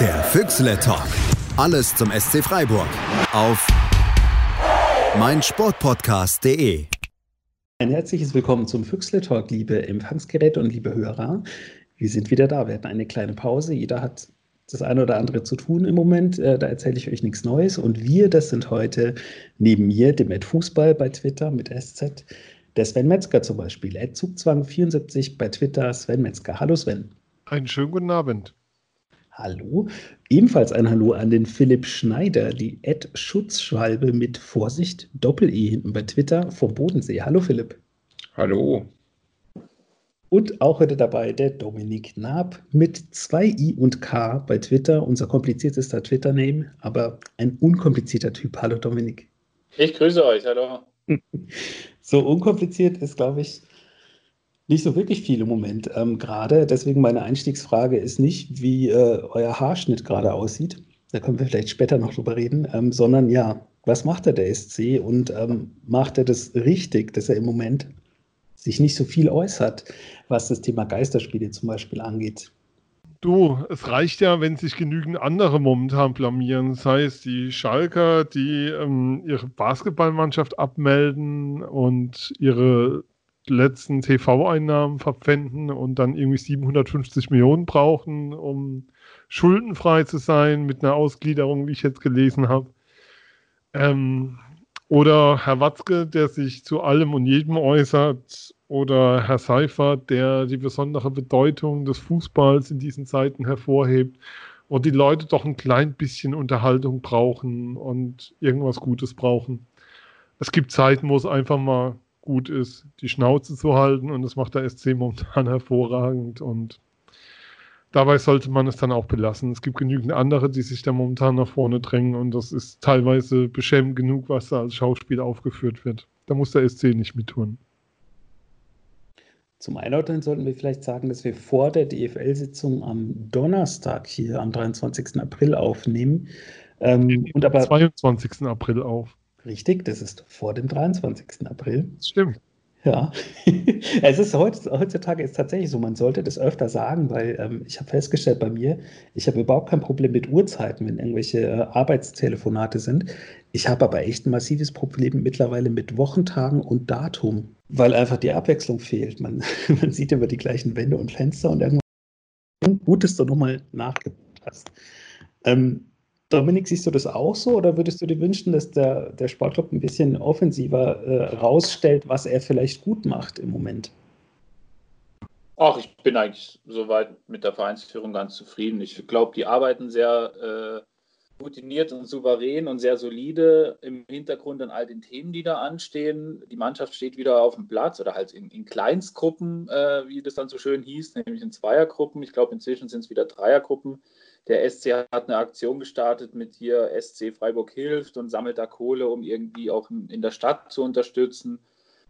Der Füchsle Talk. Alles zum SC Freiburg. Auf meinsportpodcast.de. Ein herzliches Willkommen zum Füchsle Talk, liebe Empfangsgeräte und liebe Hörer. Wir sind wieder da. Wir hatten eine kleine Pause. Jeder hat das eine oder andere zu tun im Moment. Äh, da erzähle ich euch nichts Neues. Und wir, das sind heute neben mir, dem Ed Fußball bei Twitter mit SZ, der Sven Metzger zum Beispiel. Ed Zugzwang74 bei Twitter, Sven Metzger. Hallo Sven. Einen schönen guten Abend. Hallo. Ebenfalls ein Hallo an den Philipp Schneider, die Ed Schutzschwalbe mit Vorsicht Doppel-E hinten bei Twitter vom Bodensee. Hallo Philipp. Hallo. Und auch heute dabei der Dominik Naab mit zwei I und K bei Twitter, unser kompliziertester Twitter-Name, aber ein unkomplizierter Typ. Hallo Dominik. Ich grüße euch, hallo. so unkompliziert ist, glaube ich, nicht so wirklich viel im Moment ähm, gerade. Deswegen meine Einstiegsfrage ist nicht, wie äh, euer Haarschnitt gerade aussieht. Da können wir vielleicht später noch drüber reden, ähm, sondern ja, was macht er der SC und ähm, macht er das richtig, dass er im Moment sich nicht so viel äußert, was das Thema Geisterspiele zum Beispiel angeht? Du, es reicht ja, wenn sich genügend andere momentan blamieren, sei es die Schalker, die ähm, ihre Basketballmannschaft abmelden und ihre letzten TV-Einnahmen verpfänden und dann irgendwie 750 Millionen brauchen, um schuldenfrei zu sein mit einer Ausgliederung, wie ich jetzt gelesen habe. Ähm, oder Herr Watzke, der sich zu allem und jedem äußert. Oder Herr Seifert, der die besondere Bedeutung des Fußballs in diesen Zeiten hervorhebt. Und die Leute doch ein klein bisschen Unterhaltung brauchen und irgendwas Gutes brauchen. Es gibt Zeiten, wo es einfach mal gut ist, die Schnauze zu halten und das macht der SC momentan hervorragend und dabei sollte man es dann auch belassen. Es gibt genügend andere, die sich da momentan nach vorne drängen und das ist teilweise beschämend genug, was da als Schauspiel aufgeführt wird. Da muss der SC nicht mittun. Zum Einordnen sollten wir vielleicht sagen, dass wir vor der DFL-Sitzung am Donnerstag hier am 23. April aufnehmen. Ähm, und aber 22. April auf. Richtig, das ist vor dem 23. April. Das stimmt. Ja, es ist heutzutage ist tatsächlich so, man sollte das öfter sagen, weil ähm, ich habe festgestellt bei mir, ich habe überhaupt kein Problem mit Uhrzeiten, wenn irgendwelche äh, Arbeitstelefonate sind. Ich habe aber echt ein massives Problem mittlerweile mit Wochentagen und Datum, weil einfach die Abwechslung fehlt. Man, man sieht immer die gleichen Wände und Fenster und irgendwann gut, dass du nochmal nachgedacht hast. Ähm, Dominik, siehst du das auch so oder würdest du dir wünschen, dass der, der Sportclub ein bisschen offensiver äh, rausstellt, was er vielleicht gut macht im Moment? Ach, ich bin eigentlich soweit mit der Vereinsführung ganz zufrieden. Ich glaube, die arbeiten sehr äh, routiniert und souverän und sehr solide im Hintergrund an all den Themen, die da anstehen. Die Mannschaft steht wieder auf dem Platz oder halt in, in Kleinstgruppen, äh, wie das dann so schön hieß, nämlich in Zweiergruppen. Ich glaube, inzwischen sind es wieder Dreiergruppen. Der SC hat eine Aktion gestartet mit hier SC Freiburg hilft und sammelt da Kohle, um irgendwie auch in der Stadt zu unterstützen.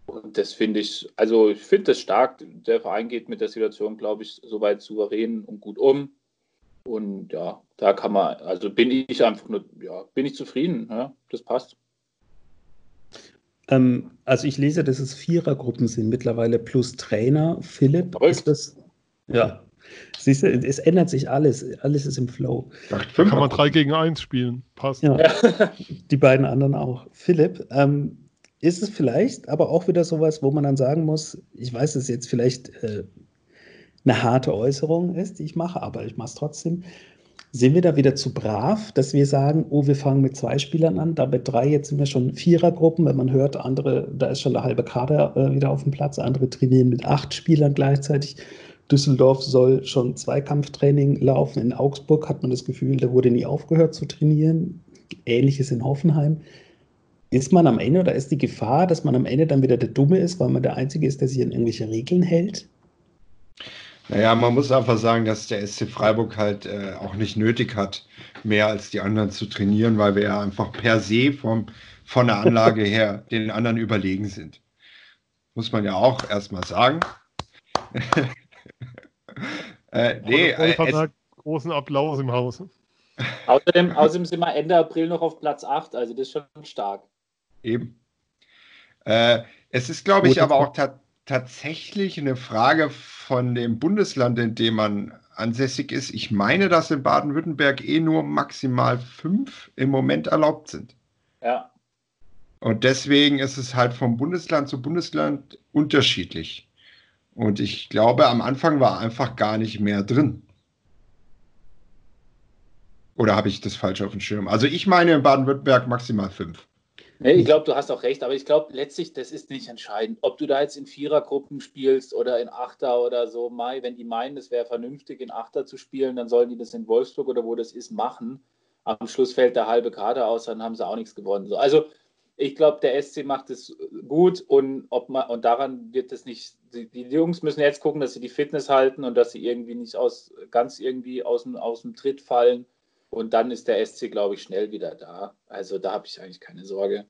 Und das finde ich, also ich finde das stark. Der Verein geht mit der Situation, glaube ich, soweit souverän und gut um. Und ja, da kann man, also bin ich einfach nur, ja, bin ich zufrieden. Ja, das passt. Ähm, also ich lese, dass es Vierergruppen sind mittlerweile plus Trainer. Philipp, Verrückt. ist das? Ja, Siehst du, es ändert sich alles. Alles ist im Flow. Da kann man drei gegen eins spielen. Passt. Ja, die beiden anderen auch. Philipp, ähm, ist es vielleicht aber auch wieder sowas, wo man dann sagen muss, ich weiß, dass es jetzt vielleicht äh, eine harte Äußerung ist, die ich mache, aber ich mache es trotzdem. Sind wir da wieder zu brav, dass wir sagen, oh, wir fangen mit zwei Spielern an, da mit drei, jetzt sind wir schon Vierergruppen, wenn man hört, andere, da ist schon der halbe Kader äh, wieder auf dem Platz, andere trainieren mit acht Spielern gleichzeitig. Düsseldorf soll schon Zweikampftraining laufen. In Augsburg hat man das Gefühl, da wurde nie aufgehört zu trainieren. Ähnliches in Hoffenheim. Ist man am Ende oder ist die Gefahr, dass man am Ende dann wieder der Dumme ist, weil man der Einzige ist, der sich an irgendwelche Regeln hält? Naja, man muss einfach sagen, dass der SC Freiburg halt äh, auch nicht nötig hat, mehr als die anderen zu trainieren, weil wir ja einfach per se vom, von der Anlage her den anderen überlegen sind. Muss man ja auch erstmal sagen. Äh, nee, äh, großen Applaus im Haus. Außerdem, außerdem sind wir Ende April noch auf Platz 8, also das ist schon stark. Eben. Äh, es ist, glaube ich, aber auch ta tatsächlich eine Frage von dem Bundesland, in dem man ansässig ist. Ich meine, dass in Baden-Württemberg eh nur maximal fünf im Moment erlaubt sind. Ja. Und deswegen ist es halt vom Bundesland zu Bundesland unterschiedlich. Und ich glaube, am Anfang war einfach gar nicht mehr drin. Oder habe ich das falsch auf dem Schirm? Also ich meine in Baden-Württemberg maximal fünf. Nee, ich glaube, du hast auch recht, aber ich glaube letztlich, das ist nicht entscheidend. Ob du da jetzt in Vierergruppen spielst oder in Achter oder so, Mai, wenn die meinen, es wäre vernünftig, in Achter zu spielen, dann sollen die das in Wolfsburg oder wo das ist, machen. Am Schluss fällt der halbe Kader aus, dann haben sie auch nichts gewonnen. So, also ich glaube, der SC macht es gut und, ob man, und daran wird es nicht. Die, die, Jungs müssen jetzt gucken, dass sie die Fitness halten und dass sie irgendwie nicht aus, ganz irgendwie aus dem, aus dem Tritt fallen. Und dann ist der SC, glaube ich, schnell wieder da. Also da habe ich eigentlich keine Sorge.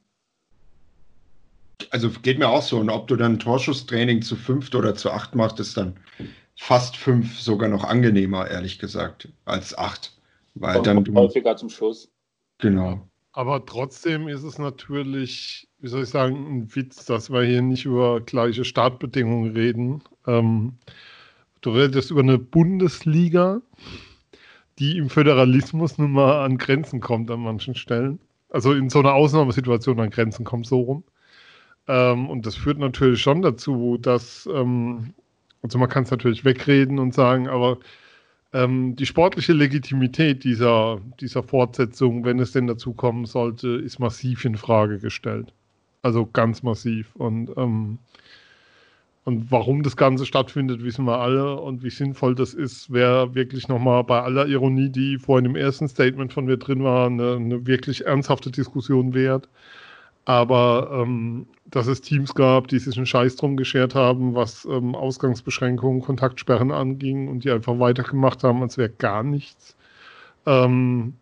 Also geht mir auch so. Und ob du dann Torschusstraining zu fünft oder zu acht machst, ist dann fast fünf sogar noch angenehmer, ehrlich gesagt, als acht. Weil und dann du, häufiger zum Schuss. Genau. Aber trotzdem ist es natürlich, wie soll ich sagen, ein Witz, dass wir hier nicht über gleiche Startbedingungen reden. Ähm, du redest über eine Bundesliga, die im Föderalismus nun mal an Grenzen kommt an manchen Stellen. Also in so einer Ausnahmesituation an Grenzen kommt so rum. Ähm, und das führt natürlich schon dazu, dass, ähm, also man kann es natürlich wegreden und sagen, aber ähm, die sportliche Legitimität dieser, dieser Fortsetzung, wenn es denn dazu kommen sollte, ist massiv in Frage gestellt. Also ganz massiv. Und, ähm, und warum das Ganze stattfindet, wissen wir alle. Und wie sinnvoll das ist, wäre wirklich nochmal bei aller Ironie, die vorhin im ersten Statement von mir drin war, eine, eine wirklich ernsthafte Diskussion wert. Aber ähm, dass es Teams gab, die sich einen Scheiß drum geschert haben, was ähm, Ausgangsbeschränkungen, Kontaktsperren anging und die einfach weitergemacht haben, als wäre gar nichts, ähm,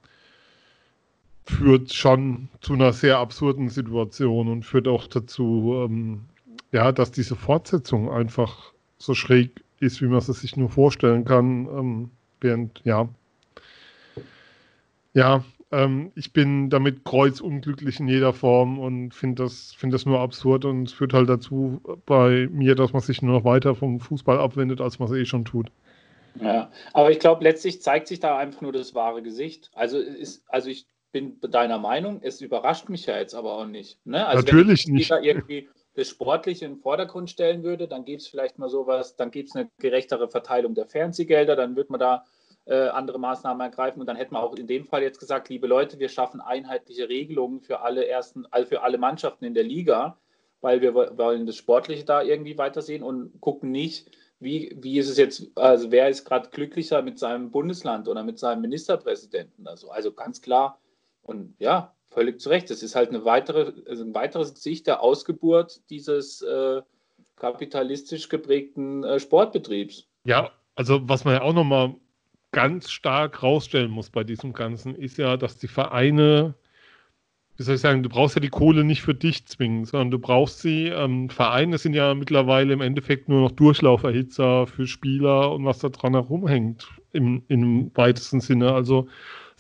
führt schon zu einer sehr absurden Situation und führt auch dazu, ähm, ja, dass diese Fortsetzung einfach so schräg ist, wie man es sich nur vorstellen kann, ähm, während, ja, ja, ähm, ich bin damit kreuzunglücklich in jeder Form und finde das, find das nur absurd und es führt halt dazu bei mir, dass man sich nur noch weiter vom Fußball abwendet, als man es eh schon tut. Ja, aber ich glaube, letztlich zeigt sich da einfach nur das wahre Gesicht. Also, ist, also ich bin deiner Meinung, es überrascht mich ja jetzt aber auch nicht. Ne? Also Natürlich wenn nicht. irgendwie das Sportliche im Vordergrund stellen würde, dann gibt es vielleicht mal sowas, dann gibt es eine gerechtere Verteilung der Fernsehgelder, dann wird man da äh, andere Maßnahmen ergreifen. Und dann hätten wir auch in dem Fall jetzt gesagt, liebe Leute, wir schaffen einheitliche Regelungen für alle ersten, also für alle Mannschaften in der Liga, weil wir wollen das Sportliche da irgendwie weitersehen und gucken nicht, wie, wie ist es jetzt, also wer ist gerade glücklicher mit seinem Bundesland oder mit seinem Ministerpräsidenten? Also, also ganz klar und ja, völlig zu Recht. Das ist halt eine weitere, also ein weiteres Gesicht der Ausgeburt dieses äh, kapitalistisch geprägten äh, Sportbetriebs. Ja, also was man ja auch nochmal ganz stark rausstellen muss bei diesem Ganzen, ist ja, dass die Vereine, wie soll ich sagen, du brauchst ja die Kohle nicht für dich zwingen, sondern du brauchst sie. Ähm, Vereine sind ja mittlerweile im Endeffekt nur noch Durchlauferhitzer für Spieler und was da dran herumhängt, im, im weitesten Sinne. Also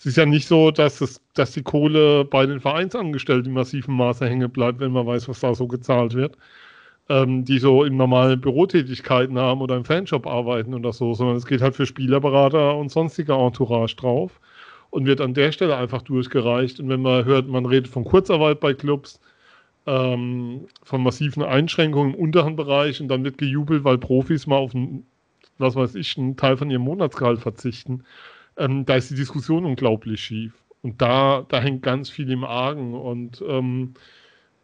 es ist ja nicht so, dass, es, dass die Kohle bei den Vereinsangestellten in massivem Maße hängen bleibt, wenn man weiß, was da so gezahlt wird ähm, die so in normalen Bürotätigkeiten haben oder im Fanshop arbeiten oder so, sondern es geht halt für Spielerberater und sonstige Entourage drauf und wird an der Stelle einfach durchgereicht. Und wenn man hört, man redet von Kurzarbeit bei Clubs, ähm, von massiven Einschränkungen im unteren Bereich und dann wird gejubelt, weil Profis mal auf einen, was weiß ich, einen Teil von ihrem Monatsgehalt verzichten, ähm, da ist die Diskussion unglaublich schief. Und da, da hängt ganz viel im Argen und ähm,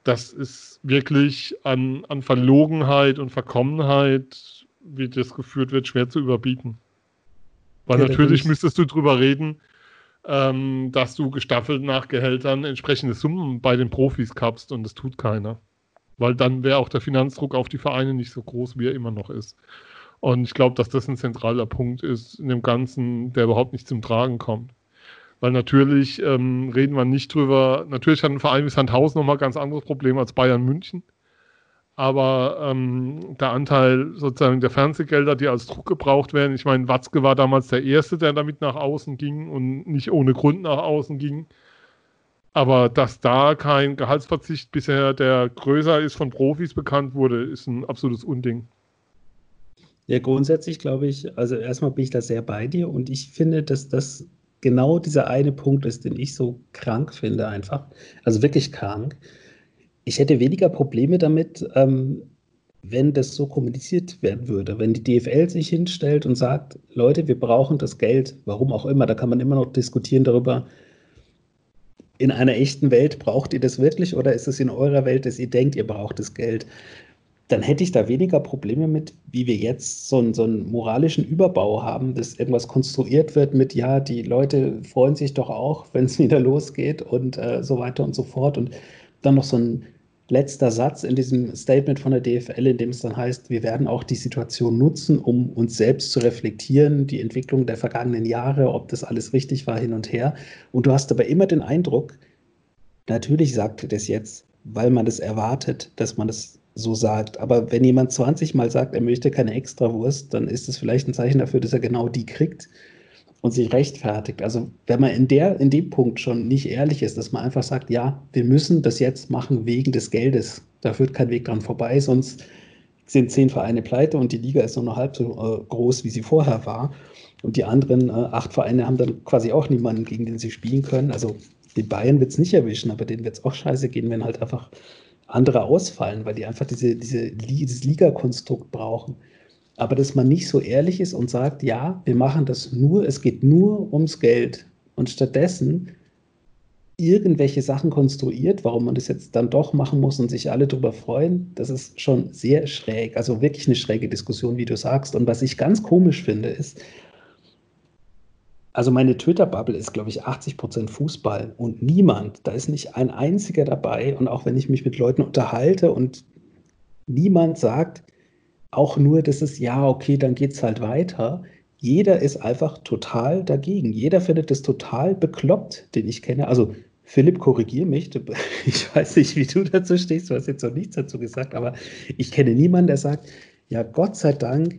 das ist wirklich an, an Verlogenheit und Verkommenheit, wie das geführt wird, schwer zu überbieten. Weil ja, natürlich müsstest du drüber reden, ähm, dass du gestaffelt nach Gehältern entsprechende Summen bei den Profis kappst und das tut keiner. Weil dann wäre auch der Finanzdruck auf die Vereine nicht so groß, wie er immer noch ist. Und ich glaube, dass das ein zentraler Punkt ist in dem Ganzen, der überhaupt nicht zum Tragen kommt. Weil natürlich ähm, reden wir nicht drüber, natürlich hat ein Verein wie Sandhausen nochmal ganz anderes Problem als Bayern München. Aber ähm, der Anteil sozusagen der Fernsehgelder, die als Druck gebraucht werden, ich meine, Watzke war damals der Erste, der damit nach außen ging und nicht ohne Grund nach außen ging. Aber dass da kein Gehaltsverzicht bisher, der größer ist, von Profis bekannt wurde, ist ein absolutes Unding. Ja, grundsätzlich glaube ich, also erstmal bin ich da sehr bei dir und ich finde, dass das genau dieser eine Punkt ist, den ich so krank finde einfach. Also wirklich krank. Ich hätte weniger Probleme damit, ähm, wenn das so kommuniziert werden würde. Wenn die DFL sich hinstellt und sagt, Leute, wir brauchen das Geld, warum auch immer, da kann man immer noch diskutieren darüber, in einer echten Welt braucht ihr das wirklich oder ist es in eurer Welt, dass ihr denkt, ihr braucht das Geld? Dann hätte ich da weniger Probleme mit, wie wir jetzt so einen, so einen moralischen Überbau haben, dass irgendwas konstruiert wird mit, ja, die Leute freuen sich doch auch, wenn es wieder losgeht und äh, so weiter und so fort. Und dann noch so ein letzter Satz in diesem Statement von der DFL, in dem es dann heißt, wir werden auch die Situation nutzen, um uns selbst zu reflektieren, die Entwicklung der vergangenen Jahre, ob das alles richtig war, hin und her. Und du hast aber immer den Eindruck, natürlich sagt er das jetzt, weil man das erwartet, dass man das so sagt. Aber wenn jemand 20 Mal sagt, er möchte keine Extrawurst, dann ist es vielleicht ein Zeichen dafür, dass er genau die kriegt und sich rechtfertigt. Also wenn man in, der, in dem Punkt schon nicht ehrlich ist, dass man einfach sagt, ja, wir müssen das jetzt machen wegen des Geldes. Da führt kein Weg dran vorbei, sonst sind zehn Vereine pleite und die Liga ist nur noch halb so äh, groß, wie sie vorher war. Und die anderen äh, acht Vereine haben dann quasi auch niemanden, gegen den sie spielen können. Also die Bayern wird es nicht erwischen, aber denen wird es auch scheiße gehen, wenn halt einfach andere ausfallen, weil die einfach diese, diese, dieses Liga-Konstrukt brauchen. Aber dass man nicht so ehrlich ist und sagt, ja, wir machen das nur, es geht nur ums Geld und stattdessen irgendwelche Sachen konstruiert, warum man das jetzt dann doch machen muss und sich alle darüber freuen, das ist schon sehr schräg. Also wirklich eine schräge Diskussion, wie du sagst. Und was ich ganz komisch finde, ist, also meine Twitter-Bubble ist, glaube ich, 80 Prozent Fußball und niemand, da ist nicht ein einziger dabei. Und auch wenn ich mich mit Leuten unterhalte und niemand sagt auch nur, dass es ja, okay, dann geht es halt weiter. Jeder ist einfach total dagegen. Jeder findet es total bekloppt, den ich kenne. Also Philipp, korrigier mich. Ich weiß nicht, wie du dazu stehst. Du hast jetzt noch nichts dazu gesagt, aber ich kenne niemanden, der sagt, ja, Gott sei Dank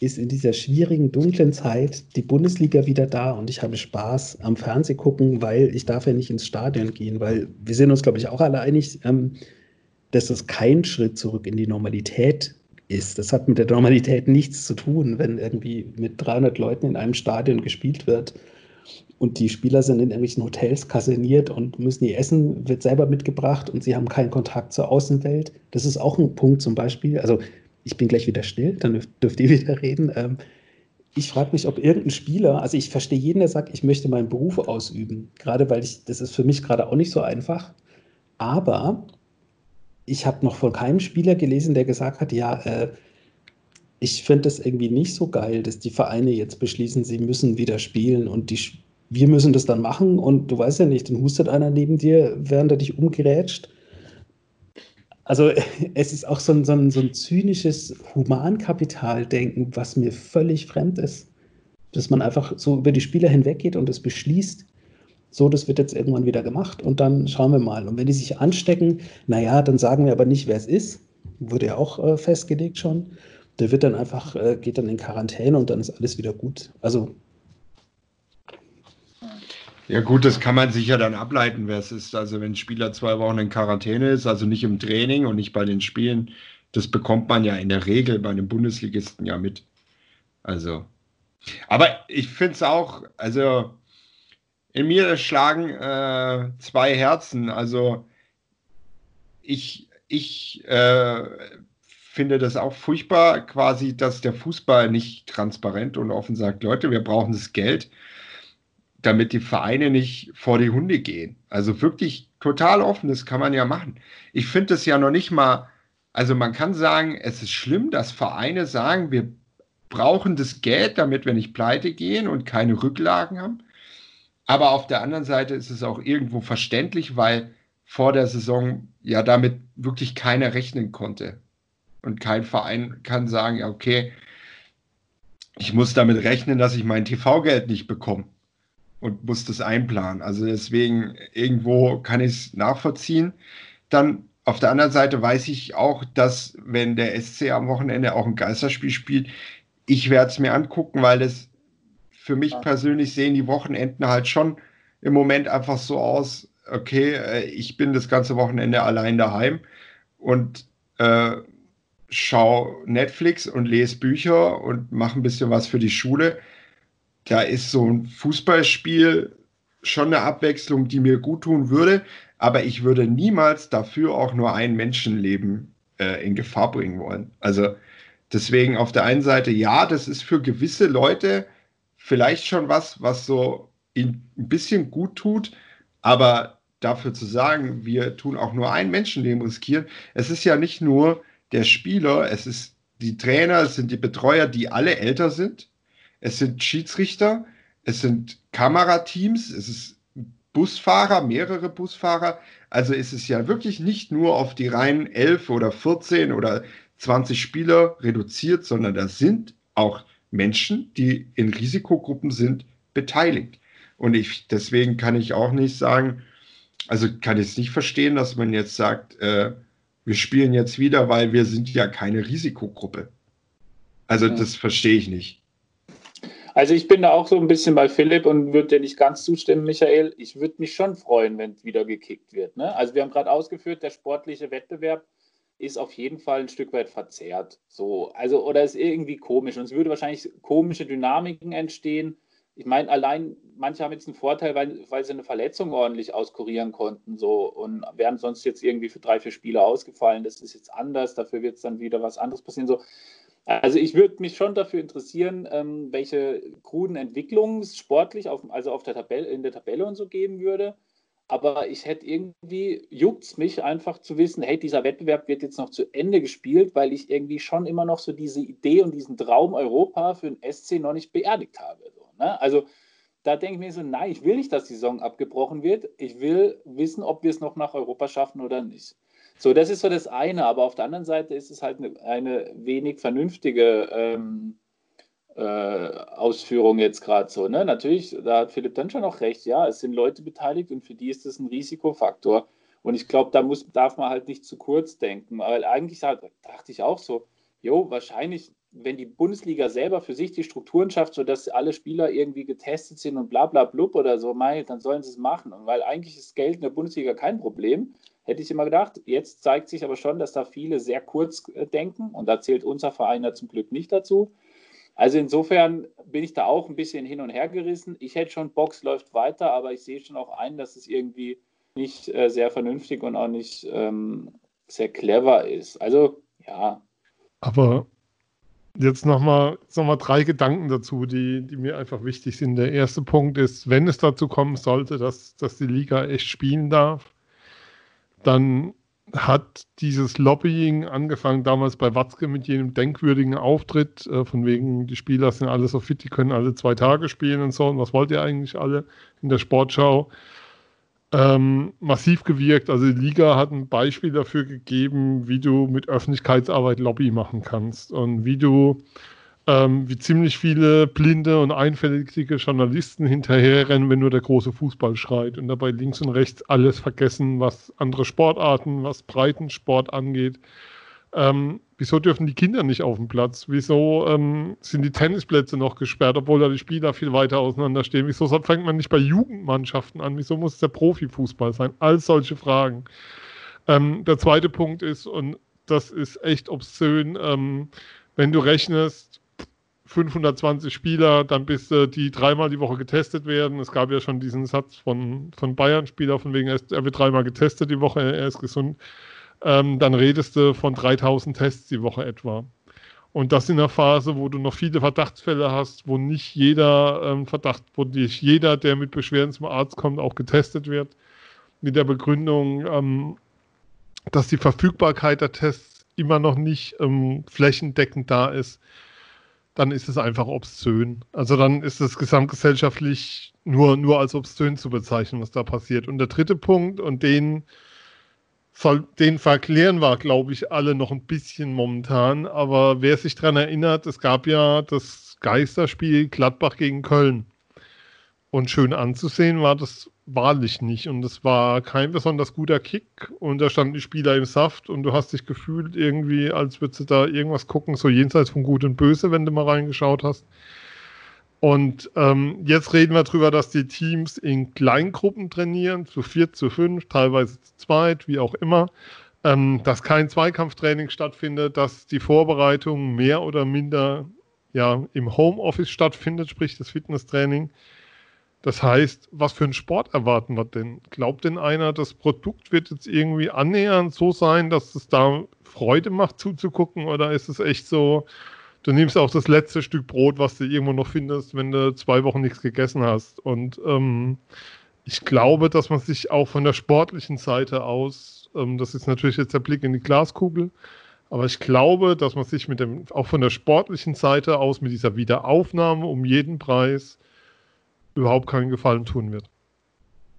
ist in dieser schwierigen, dunklen Zeit die Bundesliga wieder da und ich habe Spaß am Fernseh gucken, weil ich darf ja nicht ins Stadion gehen, weil wir sind uns, glaube ich, auch alle einig, ähm, dass das kein Schritt zurück in die Normalität ist. Das hat mit der Normalität nichts zu tun, wenn irgendwie mit 300 Leuten in einem Stadion gespielt wird und die Spieler sind in irgendwelchen Hotels kaserniert und müssen ihr Essen, wird selber mitgebracht und sie haben keinen Kontakt zur Außenwelt. Das ist auch ein Punkt zum Beispiel. Also ich bin gleich wieder still, dann dürft ihr wieder reden. Ähm, ich frage mich, ob irgendein Spieler, also ich verstehe jeden, der sagt, ich möchte meinen Beruf ausüben, gerade weil ich, das ist für mich gerade auch nicht so einfach. Aber ich habe noch von keinem Spieler gelesen, der gesagt hat, ja, äh, ich finde das irgendwie nicht so geil, dass die Vereine jetzt beschließen, sie müssen wieder spielen und die, wir müssen das dann machen und du weißt ja nicht, dann hustet einer neben dir, während er dich umgerätscht also es ist auch so ein, so ein, so ein zynisches Humankapitaldenken, was mir völlig fremd ist. Dass man einfach so über die Spieler hinweggeht und es beschließt, so, das wird jetzt irgendwann wieder gemacht und dann schauen wir mal. Und wenn die sich anstecken, naja, dann sagen wir aber nicht, wer es ist. Wurde ja auch äh, festgelegt schon. Der wird dann einfach, äh, geht dann in Quarantäne und dann ist alles wieder gut. Also ja gut, das kann man sicher dann ableiten, wer es ist. Also wenn ein Spieler zwei Wochen in Quarantäne ist, also nicht im Training und nicht bei den Spielen, das bekommt man ja in der Regel bei einem Bundesligisten ja mit. Also, aber ich finde es auch, also in mir schlagen äh, zwei Herzen. Also ich, ich äh, finde das auch furchtbar, quasi, dass der Fußball nicht transparent und offen sagt, Leute, wir brauchen das Geld damit die Vereine nicht vor die Hunde gehen. Also wirklich total offen, das kann man ja machen. Ich finde es ja noch nicht mal, also man kann sagen, es ist schlimm, dass Vereine sagen, wir brauchen das Geld, damit wir nicht pleite gehen und keine Rücklagen haben. Aber auf der anderen Seite ist es auch irgendwo verständlich, weil vor der Saison ja damit wirklich keiner rechnen konnte. Und kein Verein kann sagen, ja, okay, ich muss damit rechnen, dass ich mein TV-Geld nicht bekomme und muss das einplanen. Also deswegen irgendwo kann ich es nachvollziehen. Dann auf der anderen Seite weiß ich auch, dass wenn der SC am Wochenende auch ein Geisterspiel spielt, ich werde es mir angucken, weil es für mich persönlich sehen die Wochenenden halt schon im Moment einfach so aus, okay, äh, ich bin das ganze Wochenende allein daheim und äh, schaue Netflix und lese Bücher und mache ein bisschen was für die Schule. Da ist so ein Fußballspiel schon eine Abwechslung, die mir gut tun würde, aber ich würde niemals dafür auch nur ein Menschenleben äh, in Gefahr bringen wollen. Also deswegen auf der einen Seite, ja, das ist für gewisse Leute vielleicht schon was, was so ein bisschen gut tut, aber dafür zu sagen, wir tun auch nur ein Menschenleben riskieren, es ist ja nicht nur der Spieler, es ist die Trainer, es sind die Betreuer, die alle älter sind, es sind Schiedsrichter, es sind Kamerateams, es ist Busfahrer, mehrere Busfahrer. Also ist es ja wirklich nicht nur auf die reinen 11 oder 14 oder 20 Spieler reduziert, sondern da sind auch Menschen, die in Risikogruppen sind, beteiligt. Und ich, deswegen kann ich auch nicht sagen, also kann ich es nicht verstehen, dass man jetzt sagt, äh, wir spielen jetzt wieder, weil wir sind ja keine Risikogruppe. Also ja. das verstehe ich nicht. Also ich bin da auch so ein bisschen bei Philipp und würde dir nicht ganz zustimmen, Michael. Ich würde mich schon freuen, wenn es wieder gekickt wird. Ne? Also wir haben gerade ausgeführt, der sportliche Wettbewerb ist auf jeden Fall ein Stück weit verzerrt. So, also, oder ist irgendwie komisch. Und es würde wahrscheinlich komische Dynamiken entstehen. Ich meine, allein manche haben jetzt einen Vorteil, weil, weil sie eine Verletzung ordentlich auskurieren konnten. So, und wären sonst jetzt irgendwie für drei, vier Spiele ausgefallen. Das ist jetzt anders. Dafür wird es dann wieder was anderes passieren. So, also ich würde mich schon dafür interessieren, ähm, welche kruden Entwicklungen es sportlich, auf, also auf der Tabelle, in der Tabelle und so geben würde. Aber ich hätte irgendwie, juckt es mich einfach zu wissen, hey, dieser Wettbewerb wird jetzt noch zu Ende gespielt, weil ich irgendwie schon immer noch so diese Idee und diesen Traum Europa für den SC noch nicht beerdigt habe. So, ne? Also da denke ich mir so, nein, ich will nicht, dass die Saison abgebrochen wird. Ich will wissen, ob wir es noch nach Europa schaffen oder nicht. So, das ist so das eine, aber auf der anderen Seite ist es halt eine, eine wenig vernünftige ähm, äh, Ausführung jetzt gerade so. Ne? Natürlich, da hat Philipp dann schon auch recht, ja, es sind Leute beteiligt und für die ist das ein Risikofaktor. Und ich glaube, da muss, darf man halt nicht zu kurz denken, weil eigentlich dachte ich auch so, jo, wahrscheinlich, wenn die Bundesliga selber für sich die Strukturen schafft, sodass alle Spieler irgendwie getestet sind und bla bla blub oder so, mei, dann sollen sie es machen. Und weil eigentlich ist Geld in der Bundesliga kein Problem, hätte ich immer gedacht. Jetzt zeigt sich aber schon, dass da viele sehr kurz äh, denken und da zählt unser Verein ja zum Glück nicht dazu. Also insofern bin ich da auch ein bisschen hin und her gerissen. Ich hätte schon, Box läuft weiter, aber ich sehe schon auch ein, dass es irgendwie nicht äh, sehr vernünftig und auch nicht ähm, sehr clever ist. Also ja. Aber jetzt nochmal noch mal drei Gedanken dazu, die, die mir einfach wichtig sind. Der erste Punkt ist, wenn es dazu kommen sollte, dass, dass die Liga echt spielen darf, dann hat dieses Lobbying angefangen damals bei Watzke mit jenem denkwürdigen Auftritt, äh, von wegen, die Spieler sind alle so fit, die können alle zwei Tage spielen und so. Und was wollt ihr eigentlich alle in der Sportschau? Ähm, massiv gewirkt. Also die Liga hat ein Beispiel dafür gegeben, wie du mit Öffentlichkeitsarbeit Lobby machen kannst und wie du ähm, wie ziemlich viele blinde und einfältige Journalisten hinterherrennen, wenn nur der große Fußball schreit und dabei links und rechts alles vergessen, was andere Sportarten, was Breitensport angeht. Ähm, wieso dürfen die Kinder nicht auf dem Platz? Wieso ähm, sind die Tennisplätze noch gesperrt, obwohl da die Spieler viel weiter auseinanderstehen? Wieso fängt man nicht bei Jugendmannschaften an? Wieso muss es der Profifußball sein? All solche Fragen. Ähm, der zweite Punkt ist, und das ist echt obszön, ähm, wenn du rechnest, 520 Spieler, dann bis äh, die dreimal die Woche getestet werden. Es gab ja schon diesen Satz von, von Bayern-Spieler, von wegen, er, er, wird dreimal getestet die Woche, er ist gesund. Ähm, dann redest du von 3000 Tests die Woche etwa. Und das in einer Phase, wo du noch viele Verdachtsfälle hast, wo nicht jeder ähm, Verdacht, wo nicht jeder, der mit Beschwerden zum Arzt kommt, auch getestet wird. Mit der Begründung, ähm, dass die Verfügbarkeit der Tests immer noch nicht ähm, flächendeckend da ist dann ist es einfach obszön. Also dann ist es gesamtgesellschaftlich nur, nur als obszön zu bezeichnen, was da passiert. Und der dritte Punkt, und den, soll, den verklären wir, glaube ich, alle noch ein bisschen momentan. Aber wer sich daran erinnert, es gab ja das Geisterspiel Gladbach gegen Köln. Und schön anzusehen war das wahrlich nicht. Und es war kein besonders guter Kick. Und da standen die Spieler im Saft und du hast dich gefühlt irgendwie, als würdest du da irgendwas gucken, so jenseits von Gut und Böse, wenn du mal reingeschaut hast. Und ähm, jetzt reden wir darüber, dass die Teams in Kleingruppen trainieren, zu vier, zu fünf, teilweise zu zweit, wie auch immer. ähm, dass kein Zweikampftraining stattfindet, dass die Vorbereitung mehr oder minder ja, im Homeoffice stattfindet, sprich das Fitnesstraining. Das heißt, was für einen Sport erwarten wir denn? Glaubt denn einer, das Produkt wird jetzt irgendwie annähernd so sein, dass es da Freude macht zuzugucken? Oder ist es echt so, du nimmst auch das letzte Stück Brot, was du irgendwo noch findest, wenn du zwei Wochen nichts gegessen hast? Und ähm, ich glaube, dass man sich auch von der sportlichen Seite aus, ähm, das ist natürlich jetzt der Blick in die Glaskugel, aber ich glaube, dass man sich mit dem, auch von der sportlichen Seite aus mit dieser Wiederaufnahme um jeden Preis überhaupt keinen Gefallen tun wird.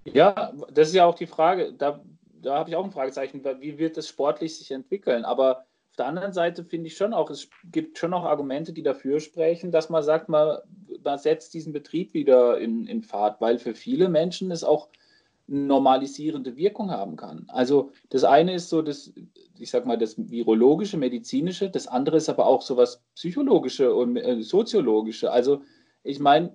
Ja, das ist ja auch die Frage, da, da habe ich auch ein Fragezeichen, wie wird es sportlich sich entwickeln? Aber auf der anderen Seite finde ich schon auch, es gibt schon auch Argumente, die dafür sprechen, dass man sagt, man, man setzt diesen Betrieb wieder in, in Fahrt, weil für viele Menschen es auch normalisierende Wirkung haben kann. Also das eine ist so das, ich sag mal, das virologische, medizinische, das andere ist aber auch so was psychologische und äh, soziologische. Also ich meine,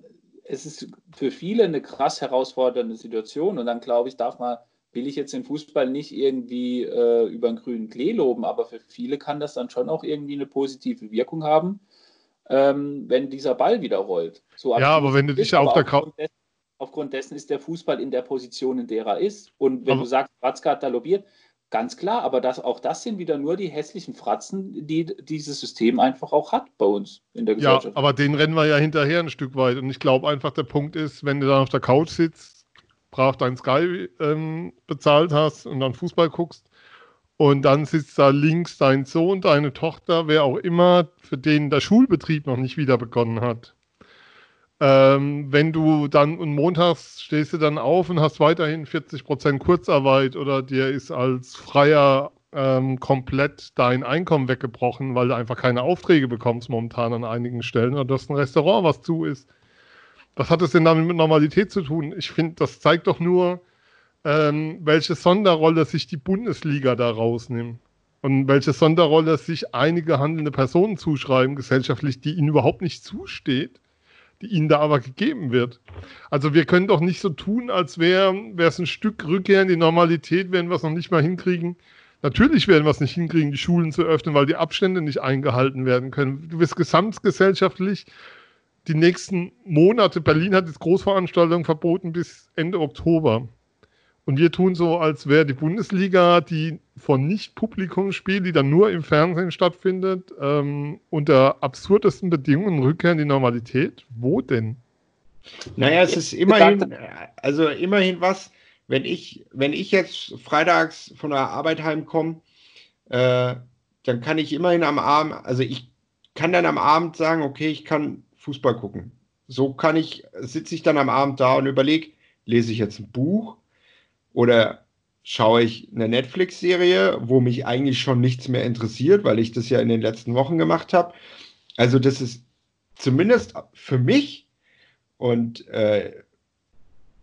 es ist für viele eine krass herausfordernde Situation und dann glaube ich, darf man, will ich jetzt den Fußball nicht irgendwie äh, über einen grünen Klee loben, aber für viele kann das dann schon auch irgendwie eine positive Wirkung haben, ähm, wenn dieser Ball wieder rollt. So ja, aber wenn du dich auf der Couch. Aufgrund dessen ist der Fußball in der Position, in der er ist. Und wenn aber du sagst, Watzke hat da lobiert, Ganz klar, aber das, auch das sind wieder nur die hässlichen Fratzen, die dieses System einfach auch hat bei uns in der Gesellschaft. Ja, aber den rennen wir ja hinterher ein Stück weit. Und ich glaube einfach, der Punkt ist, wenn du dann auf der Couch sitzt, brav dein Sky ähm, bezahlt hast und dann Fußball guckst und dann sitzt da links dein Sohn, deine Tochter, wer auch immer, für den der Schulbetrieb noch nicht wieder begonnen hat. Ähm, wenn du dann und montags stehst du dann auf und hast weiterhin 40% Kurzarbeit oder dir ist als Freier ähm, komplett dein Einkommen weggebrochen, weil du einfach keine Aufträge bekommst momentan an einigen Stellen oder du hast ein Restaurant, was zu ist. Was hat das denn damit mit Normalität zu tun? Ich finde, das zeigt doch nur, ähm, welche Sonderrolle sich die Bundesliga da rausnimmt. Und welche Sonderrolle sich einige handelnde Personen zuschreiben, gesellschaftlich, die ihnen überhaupt nicht zusteht die ihnen da aber gegeben wird. Also wir können doch nicht so tun, als wäre es ein Stück Rückkehr in die Normalität, wenn wir es noch nicht mal hinkriegen. Natürlich werden wir es nicht hinkriegen, die Schulen zu öffnen, weil die Abstände nicht eingehalten werden können. Du wirst gesamtgesellschaftlich die nächsten Monate, Berlin hat jetzt Großveranstaltungen verboten bis Ende Oktober. Und wir tun so, als wäre die Bundesliga, die von Nicht-Publikum spielt, die dann nur im Fernsehen stattfindet, ähm, unter absurdesten Bedingungen Rückkehr in die Normalität. Wo denn? Naja, es ist immerhin, also immerhin was, wenn ich, wenn ich jetzt freitags von der Arbeit heimkomme, äh, dann kann ich immerhin am Abend, also ich kann dann am Abend sagen, okay, ich kann Fußball gucken. So kann ich, sitze ich dann am Abend da und überlege, lese ich jetzt ein Buch oder schaue ich eine Netflix-Serie, wo mich eigentlich schon nichts mehr interessiert, weil ich das ja in den letzten Wochen gemacht habe. Also das ist zumindest für mich und äh,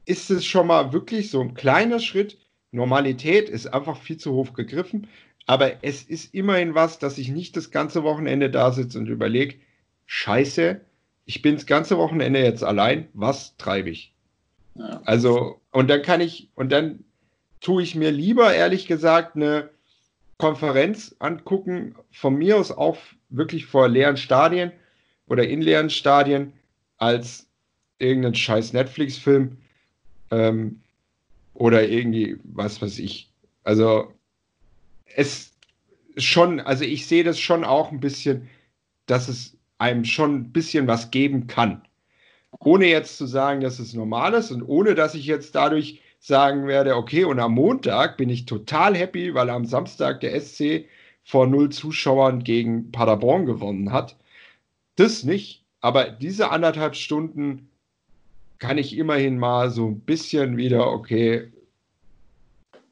ist es schon mal wirklich so ein kleiner Schritt. Normalität ist einfach viel zu hoch gegriffen, aber es ist immerhin was, dass ich nicht das ganze Wochenende da sitze und überlege, scheiße, ich bin das ganze Wochenende jetzt allein, was treibe ich? Also, und dann kann ich, und dann tue ich mir lieber, ehrlich gesagt, eine Konferenz angucken, von mir aus auch wirklich vor leeren Stadien oder in leeren Stadien, als irgendeinen scheiß Netflix-Film ähm, oder irgendwie, was weiß ich. Also, es schon, also ich sehe das schon auch ein bisschen, dass es einem schon ein bisschen was geben kann ohne jetzt zu sagen, dass es normal ist und ohne dass ich jetzt dadurch sagen werde, okay, und am Montag bin ich total happy, weil am Samstag der SC vor null Zuschauern gegen Paderborn gewonnen hat. Das nicht, aber diese anderthalb Stunden kann ich immerhin mal so ein bisschen wieder, okay,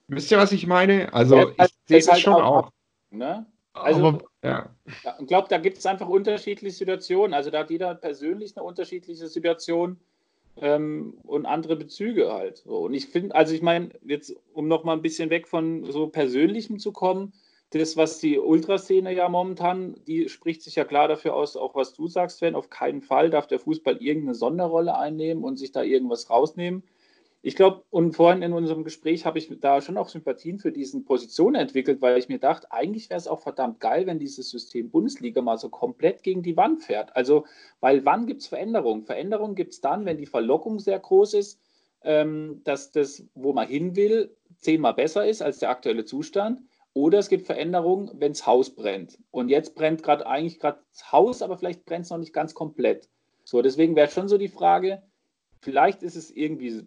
wisst ihr, was ich meine? Also ich sehe es halt schon auch. auch. Ne? Also, aber, ja. Ich glaube, da gibt es einfach unterschiedliche Situationen. Also da hat jeder persönlich eine unterschiedliche Situation ähm, und andere Bezüge halt. So. Und ich finde, also ich meine, jetzt, um noch mal ein bisschen weg von so Persönlichem zu kommen, das, was die Ultraszene ja momentan, die spricht sich ja klar dafür aus, auch was du sagst, Sven, auf keinen Fall darf der Fußball irgendeine Sonderrolle einnehmen und sich da irgendwas rausnehmen. Ich glaube, und vorhin in unserem Gespräch habe ich da schon auch Sympathien für diesen Positionen entwickelt, weil ich mir dachte, eigentlich wäre es auch verdammt geil, wenn dieses System Bundesliga mal so komplett gegen die Wand fährt. Also, weil wann gibt es Veränderungen? Veränderungen gibt es dann, wenn die Verlockung sehr groß ist, ähm, dass das, wo man hin will, zehnmal besser ist als der aktuelle Zustand. Oder es gibt Veränderungen, wenn das Haus brennt. Und jetzt brennt gerade eigentlich gerade das Haus, aber vielleicht brennt es noch nicht ganz komplett. So, deswegen wäre schon so die Frage, vielleicht ist es irgendwie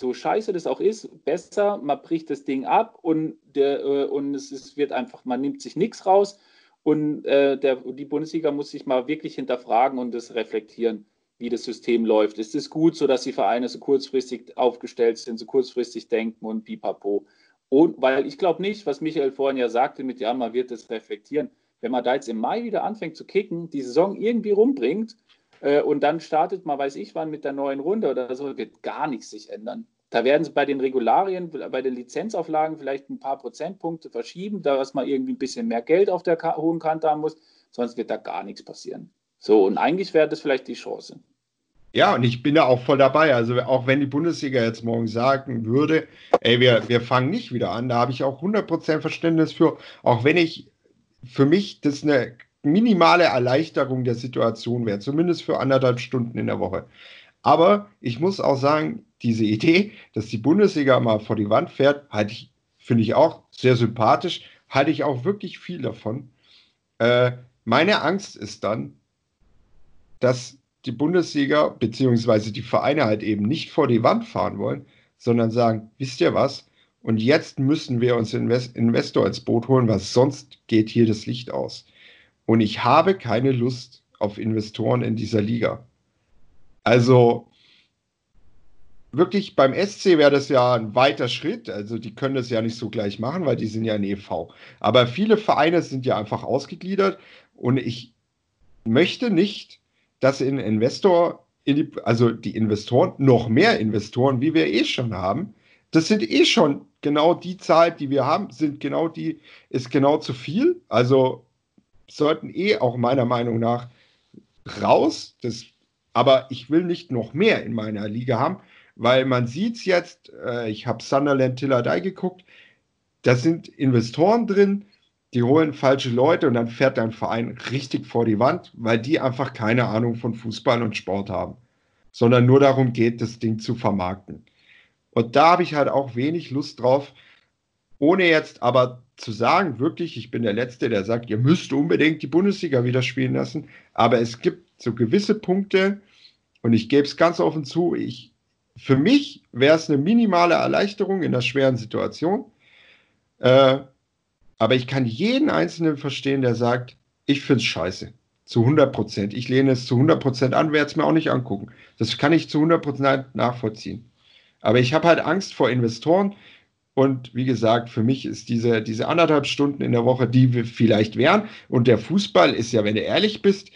so scheiße das auch ist, besser, man bricht das Ding ab und, der, äh, und es ist, wird einfach, man nimmt sich nichts raus und äh, der, die Bundesliga muss sich mal wirklich hinterfragen und das reflektieren, wie das System läuft. Ist es gut, so dass die Vereine so kurzfristig aufgestellt sind, so kurzfristig denken und pipapo? Und weil ich glaube nicht, was Michael vorhin ja sagte, mit ja, man wird das reflektieren. Wenn man da jetzt im Mai wieder anfängt zu kicken, die Saison irgendwie rumbringt, äh, und dann startet man, weiß ich wann, mit der neuen Runde oder so, wird gar nichts sich ändern. Da werden sie bei den Regularien, bei den Lizenzauflagen vielleicht ein paar Prozentpunkte verschieben, da dass man irgendwie ein bisschen mehr Geld auf der hohen Kante haben muss, sonst wird da gar nichts passieren. So, und eigentlich wäre das vielleicht die Chance. Ja, und ich bin da auch voll dabei. Also auch wenn die Bundesliga jetzt morgen sagen würde, ey, wir, wir fangen nicht wieder an, da habe ich auch 100% Verständnis für, auch wenn ich für mich das eine minimale Erleichterung der Situation wäre, zumindest für anderthalb Stunden in der Woche. Aber ich muss auch sagen, diese Idee, dass die Bundesliga mal vor die Wand fährt, halte ich, finde ich auch sehr sympathisch, halte ich auch wirklich viel davon. Äh, meine Angst ist dann, dass die Bundesliga bzw. die Vereine halt eben nicht vor die Wand fahren wollen, sondern sagen, wisst ihr was? Und jetzt müssen wir uns Invest Investor ins Boot holen, weil sonst geht hier das Licht aus. Und ich habe keine Lust auf Investoren in dieser Liga. Also wirklich beim SC wäre das ja ein weiter Schritt. Also die können das ja nicht so gleich machen, weil die sind ja ein EV. Aber viele Vereine sind ja einfach ausgegliedert und ich möchte nicht, dass ein Investor, in die, also die Investoren, noch mehr Investoren, wie wir eh schon haben, das sind eh schon genau die Zahl, die wir haben, sind genau die, ist genau zu viel. Also sollten eh auch meiner Meinung nach raus. Das, aber ich will nicht noch mehr in meiner Liga haben, weil man sieht es jetzt, äh, ich habe Sunderland Tillardei geguckt, da sind Investoren drin, die holen falsche Leute und dann fährt dein Verein richtig vor die Wand, weil die einfach keine Ahnung von Fußball und Sport haben, sondern nur darum geht, das Ding zu vermarkten. Und da habe ich halt auch wenig Lust drauf, ohne jetzt aber zu sagen, wirklich, ich bin der Letzte, der sagt, ihr müsst unbedingt die Bundesliga wieder spielen lassen. Aber es gibt so gewisse Punkte, und ich gebe es ganz offen zu, ich, für mich wäre es eine minimale Erleichterung in einer schweren Situation. Äh, aber ich kann jeden Einzelnen verstehen, der sagt, ich finde es scheiße. Zu 100 Prozent. Ich lehne es zu 100 Prozent an, werde es mir auch nicht angucken. Das kann ich zu 100 Prozent nachvollziehen. Aber ich habe halt Angst vor Investoren, und wie gesagt, für mich ist diese, diese anderthalb Stunden in der Woche, die wir vielleicht wären. Und der Fußball ist ja, wenn du ehrlich bist,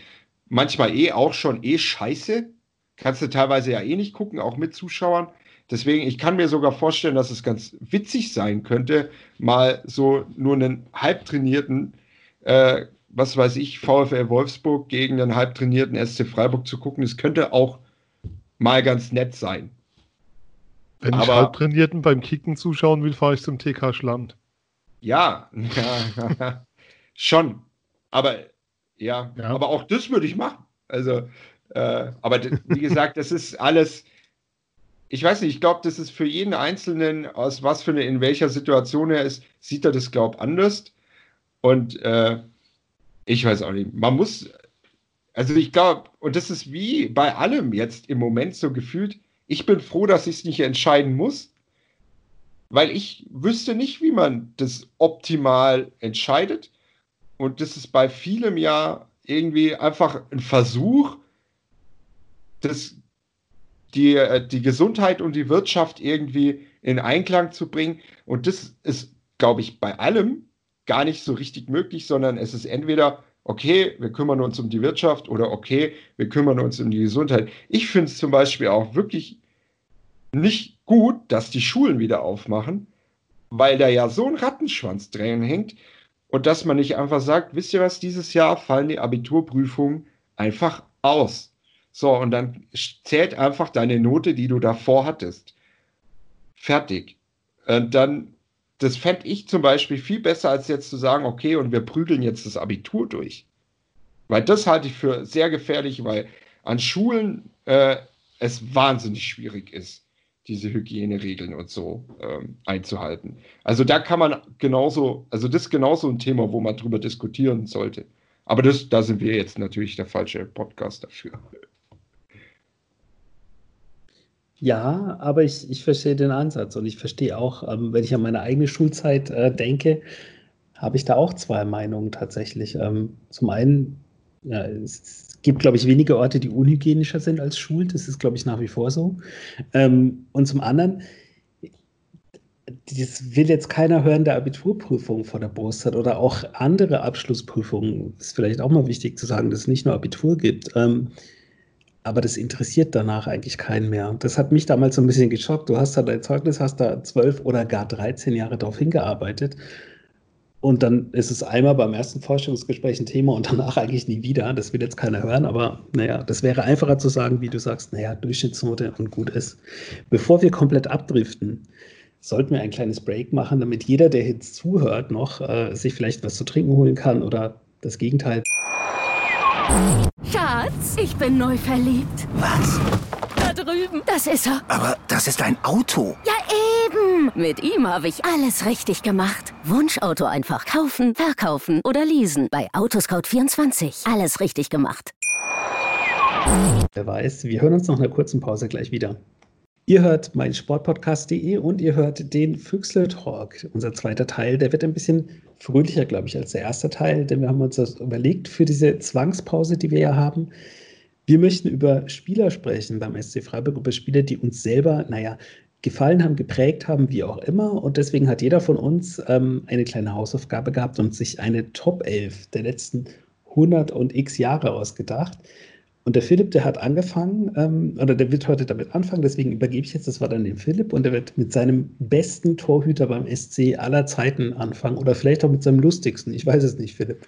manchmal eh auch schon eh scheiße. Kannst du teilweise ja eh nicht gucken, auch mit Zuschauern. Deswegen, ich kann mir sogar vorstellen, dass es ganz witzig sein könnte, mal so nur einen halbtrainierten, äh, was weiß ich, VfL Wolfsburg gegen einen halbtrainierten SC Freiburg zu gucken. Es könnte auch mal ganz nett sein. Wenn aber, ich Halbtrainierten beim Kicken zuschauen will, fahre ich zum TK Schland. Ja, ja schon. Aber ja, ja, aber auch das würde ich machen. Also, äh, aber wie gesagt, das ist alles. Ich weiß nicht, ich glaube, das ist für jeden Einzelnen, aus was für eine, in welcher Situation er ist, sieht er das, glaube ich, anders. Und äh, ich weiß auch nicht. Man muss, also ich glaube, und das ist wie bei allem jetzt im Moment so gefühlt, ich bin froh, dass ich es nicht entscheiden muss, weil ich wüsste nicht, wie man das optimal entscheidet. Und das ist bei vielem ja irgendwie einfach ein Versuch, das, die, äh, die Gesundheit und die Wirtschaft irgendwie in Einklang zu bringen. Und das ist, glaube ich, bei allem gar nicht so richtig möglich, sondern es ist entweder, okay, wir kümmern uns um die Wirtschaft oder okay, wir kümmern uns um die Gesundheit. Ich finde es zum Beispiel auch wirklich nicht gut, dass die Schulen wieder aufmachen, weil da ja so ein Rattenschwanz drin hängt und dass man nicht einfach sagt, wisst ihr was, dieses Jahr fallen die Abiturprüfungen einfach aus. So, und dann zählt einfach deine Note, die du davor hattest. Fertig. Und dann, das fände ich zum Beispiel viel besser, als jetzt zu sagen, okay, und wir prügeln jetzt das Abitur durch. Weil das halte ich für sehr gefährlich, weil an Schulen äh, es wahnsinnig schwierig ist, diese Hygieneregeln und so ähm, einzuhalten. Also da kann man genauso, also das ist genauso ein Thema, wo man drüber diskutieren sollte. Aber das, da sind wir jetzt natürlich der falsche Podcast dafür. Ja, aber ich, ich verstehe den Ansatz und ich verstehe auch, ähm, wenn ich an meine eigene Schulzeit äh, denke, habe ich da auch zwei Meinungen tatsächlich. Ähm, zum einen, ja, es gibt, glaube ich, wenige Orte, die unhygienischer sind als Schulen. Das ist, glaube ich, nach wie vor so. Ähm, und zum anderen, das will jetzt keiner hören, der Abiturprüfung vor der Brust hat oder auch andere Abschlussprüfungen. Das ist vielleicht auch mal wichtig zu sagen, dass es nicht nur Abitur gibt. Aber das interessiert danach eigentlich keinen mehr. Das hat mich damals so ein bisschen geschockt. Du hast da dein Zeugnis, hast da zwölf oder gar 13 Jahre darauf hingearbeitet. Und dann ist es einmal beim ersten Forschungsgespräch ein Thema und danach eigentlich nie wieder. Das will jetzt keiner hören, aber naja, das wäre einfacher zu sagen, wie du sagst, naja, Durchschnittsnote und gut ist. Bevor wir komplett abdriften, sollten wir ein kleines Break machen, damit jeder, der jetzt zuhört, noch äh, sich vielleicht was zu trinken holen kann oder das Gegenteil. Schatz, ich bin neu verliebt. Was? Da drüben. Das ist er. Aber das ist ein Auto. Ja, eben. Mit ihm habe ich alles richtig gemacht. Wunschauto einfach kaufen, verkaufen oder leasen. Bei Autoscout24. Alles richtig gemacht. Wer weiß, wir hören uns nach einer kurzen Pause gleich wieder. Ihr hört mein Sportpodcast.de und ihr hört den Füchsle Talk, unser zweiter Teil. Der wird ein bisschen fröhlicher, glaube ich, als der erste Teil, denn wir haben uns das überlegt für diese Zwangspause, die wir ja haben. Wir möchten über Spieler sprechen beim SC Freiburg, über Spieler, die uns selber, naja, gefallen haben, geprägt haben, wie auch immer. Und deswegen hat jeder von uns ähm, eine kleine Hausaufgabe gehabt und sich eine Top 11 der letzten 100 und x Jahre ausgedacht. Und der Philipp, der hat angefangen, ähm, oder der wird heute damit anfangen, deswegen übergebe ich jetzt das Wort an den Philipp und der wird mit seinem besten Torhüter beim SC aller Zeiten anfangen oder vielleicht auch mit seinem lustigsten. Ich weiß es nicht, Philipp.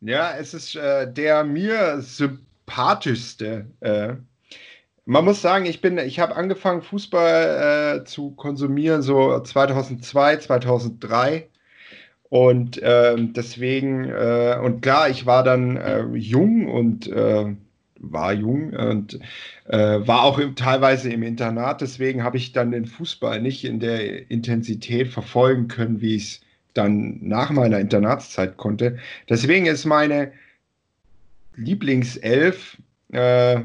Ja, es ist äh, der mir sympathischste. Äh, man muss sagen, ich bin, ich habe angefangen, Fußball äh, zu konsumieren so 2002, 2003. Und ähm, deswegen, äh, und klar, ich war dann äh, jung und äh, war jung und äh, war auch im, teilweise im Internat. Deswegen habe ich dann den Fußball nicht in der Intensität verfolgen können, wie ich es dann nach meiner Internatszeit konnte. Deswegen ist meine Lieblingself äh,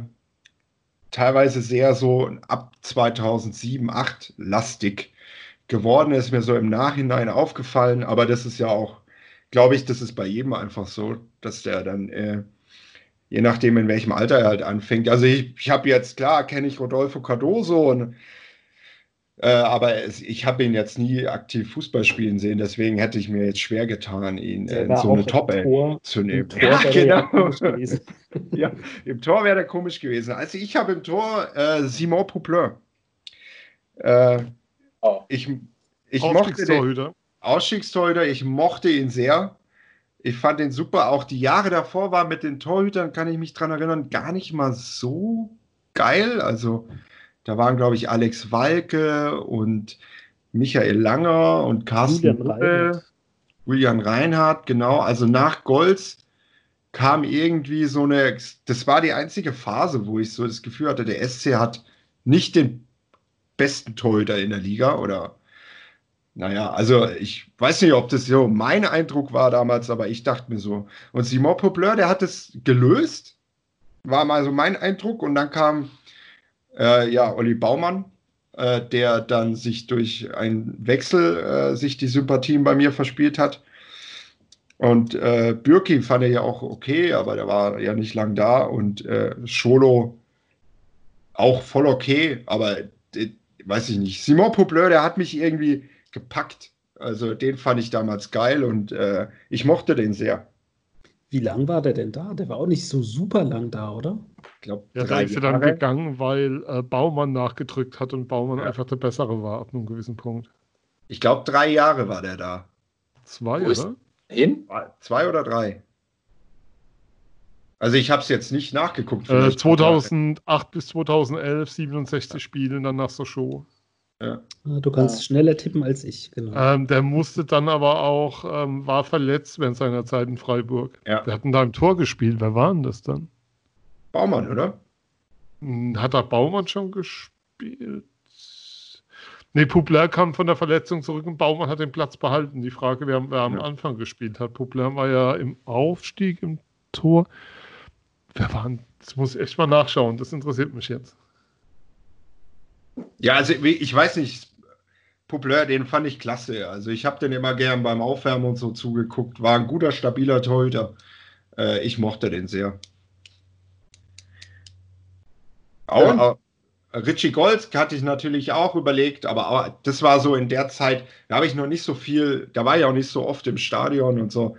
teilweise sehr so ab 2007, 2008 lastig geworden ist, mir so im Nachhinein aufgefallen, aber das ist ja auch, glaube ich, das ist bei jedem einfach so, dass der dann, äh, je nachdem, in welchem Alter er halt anfängt. Also ich, ich habe jetzt, klar, kenne ich Rodolfo Cardoso und äh, aber es, ich habe ihn jetzt nie aktiv Fußball spielen sehen, deswegen hätte ich mir jetzt schwer getan, ihn äh, in so eine top zu nehmen. Ja, genau. ja, Im Tor wäre der komisch gewesen. Also ich habe im Tor äh, Simon Pouplin. Oh. Ich, ich mochte den Ausstiegstorhüter, ich mochte ihn sehr. Ich fand ihn super. Auch die Jahre davor war mit den Torhütern, kann ich mich dran erinnern, gar nicht mal so geil. Also da waren, glaube ich, Alex Walke und Michael Langer und Carsten William William Reinhardt, genau. Also nach Golds kam irgendwie so eine, das war die einzige Phase, wo ich so das Gefühl hatte, der SC hat nicht den besten Torhüter in der Liga oder naja, also ich weiß nicht, ob das so mein Eindruck war damals, aber ich dachte mir so. Und Simon Popleur, der hat es gelöst, war mal so mein Eindruck. Und dann kam äh, ja Olli Baumann, äh, der dann sich durch einen Wechsel äh, sich die Sympathien bei mir verspielt hat. Und äh, Bürki fand er ja auch okay, aber der war ja nicht lang da. Und äh, Scholo auch voll okay, aber weiß ich nicht. Simon Poupleur, der hat mich irgendwie gepackt. Also den fand ich damals geil und äh, ich mochte den sehr. Wie lang war der denn da? Der war auch nicht so super lang da, oder? Ich glaube, ja, der ist ja dann gegangen, weil äh, Baumann nachgedrückt hat und Baumann ja. einfach der bessere war ab einem gewissen Punkt. Ich glaube, drei Jahre war der da. Zwei, Wo oder? Hin? Zwei oder drei. Also ich habe es jetzt nicht nachgeguckt. Äh, 2008 bis 2011 67 Spiele, dann nach der Show. Ja. Ah, du kannst ja. schneller tippen als ich, genau. Ähm, der musste dann aber auch, ähm, war verletzt während seiner Zeit in Freiburg. Ja. Wir hatten da im Tor gespielt. Wer war denn das dann? Baumann, oder? Hm, hat da Baumann schon gespielt? Nee, Publer kam von der Verletzung zurück und Baumann hat den Platz behalten. Die Frage, wer, wer am ja. Anfang gespielt hat. Publer war ja im Aufstieg im Tor. Wer war? Das muss ich echt mal nachschauen. Das interessiert mich jetzt. Ja, also ich weiß nicht. Publer, den fand ich klasse. Also ich habe den immer gern beim Aufwärmen und so zugeguckt. War ein guter, stabiler Torhüter. Äh, ich mochte den sehr. Auch, Richie Golds hatte ich natürlich auch überlegt, aber das war so in der Zeit, da habe ich noch nicht so viel, da war ich auch nicht so oft im Stadion und so.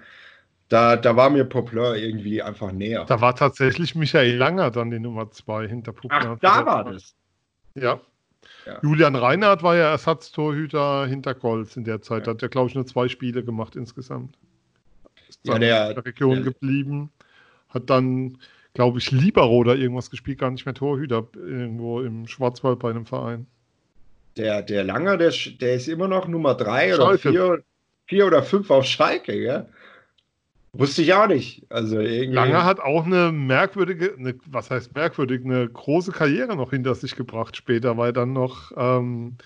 Da, da war mir Poplar irgendwie einfach näher. Da war tatsächlich Michael Langer dann die Nummer zwei hinter Poplar. Ach, da war das. Ja. ja. Julian Reinhardt war ja Ersatztorhüter hinter Golds in der Zeit. Ja. Hat ja, glaube ich, nur zwei Spiele gemacht insgesamt. Ist ja, der, in der Region der, geblieben. Hat dann glaube ich, Libero oder irgendwas gespielt, gar nicht mehr Torhüter irgendwo im Schwarzwald bei einem Verein. Der, der Langer, der, der ist immer noch Nummer drei oder vier, vier oder fünf auf Schalke, ja? Wusste ich auch nicht. Also irgendwie... Langer hat auch eine merkwürdige, eine, was heißt merkwürdig, eine große Karriere noch hinter sich gebracht später, weil dann noch ähm,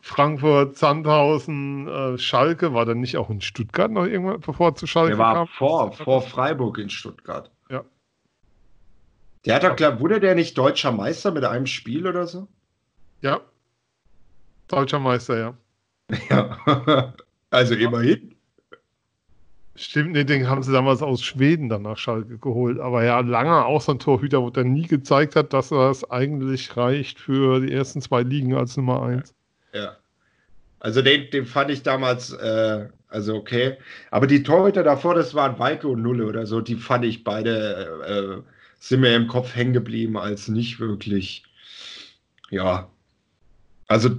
Frankfurt, Sandhausen, äh, Schalke, war dann nicht auch in Stuttgart noch irgendwann, bevor zu Schalke Der war kam? vor, vor Freiburg in Stuttgart. Ja. Der hat doch, glaub, wurde der nicht deutscher Meister mit einem Spiel oder so? Ja. Deutscher Meister, ja. Ja. also immerhin. Stimmt, nee, den haben sie damals aus Schweden dann nach Schalke geholt. Aber ja, lange auch so ein Torhüter, wo der nie gezeigt hat, dass das eigentlich reicht für die ersten zwei Ligen als Nummer eins. Ja. Also den, den fand ich damals, äh, also okay. Aber die Torhüter davor, das waren Weike und Nulle oder so, die fand ich beide äh, sind mir im Kopf hängen geblieben als nicht wirklich, ja, also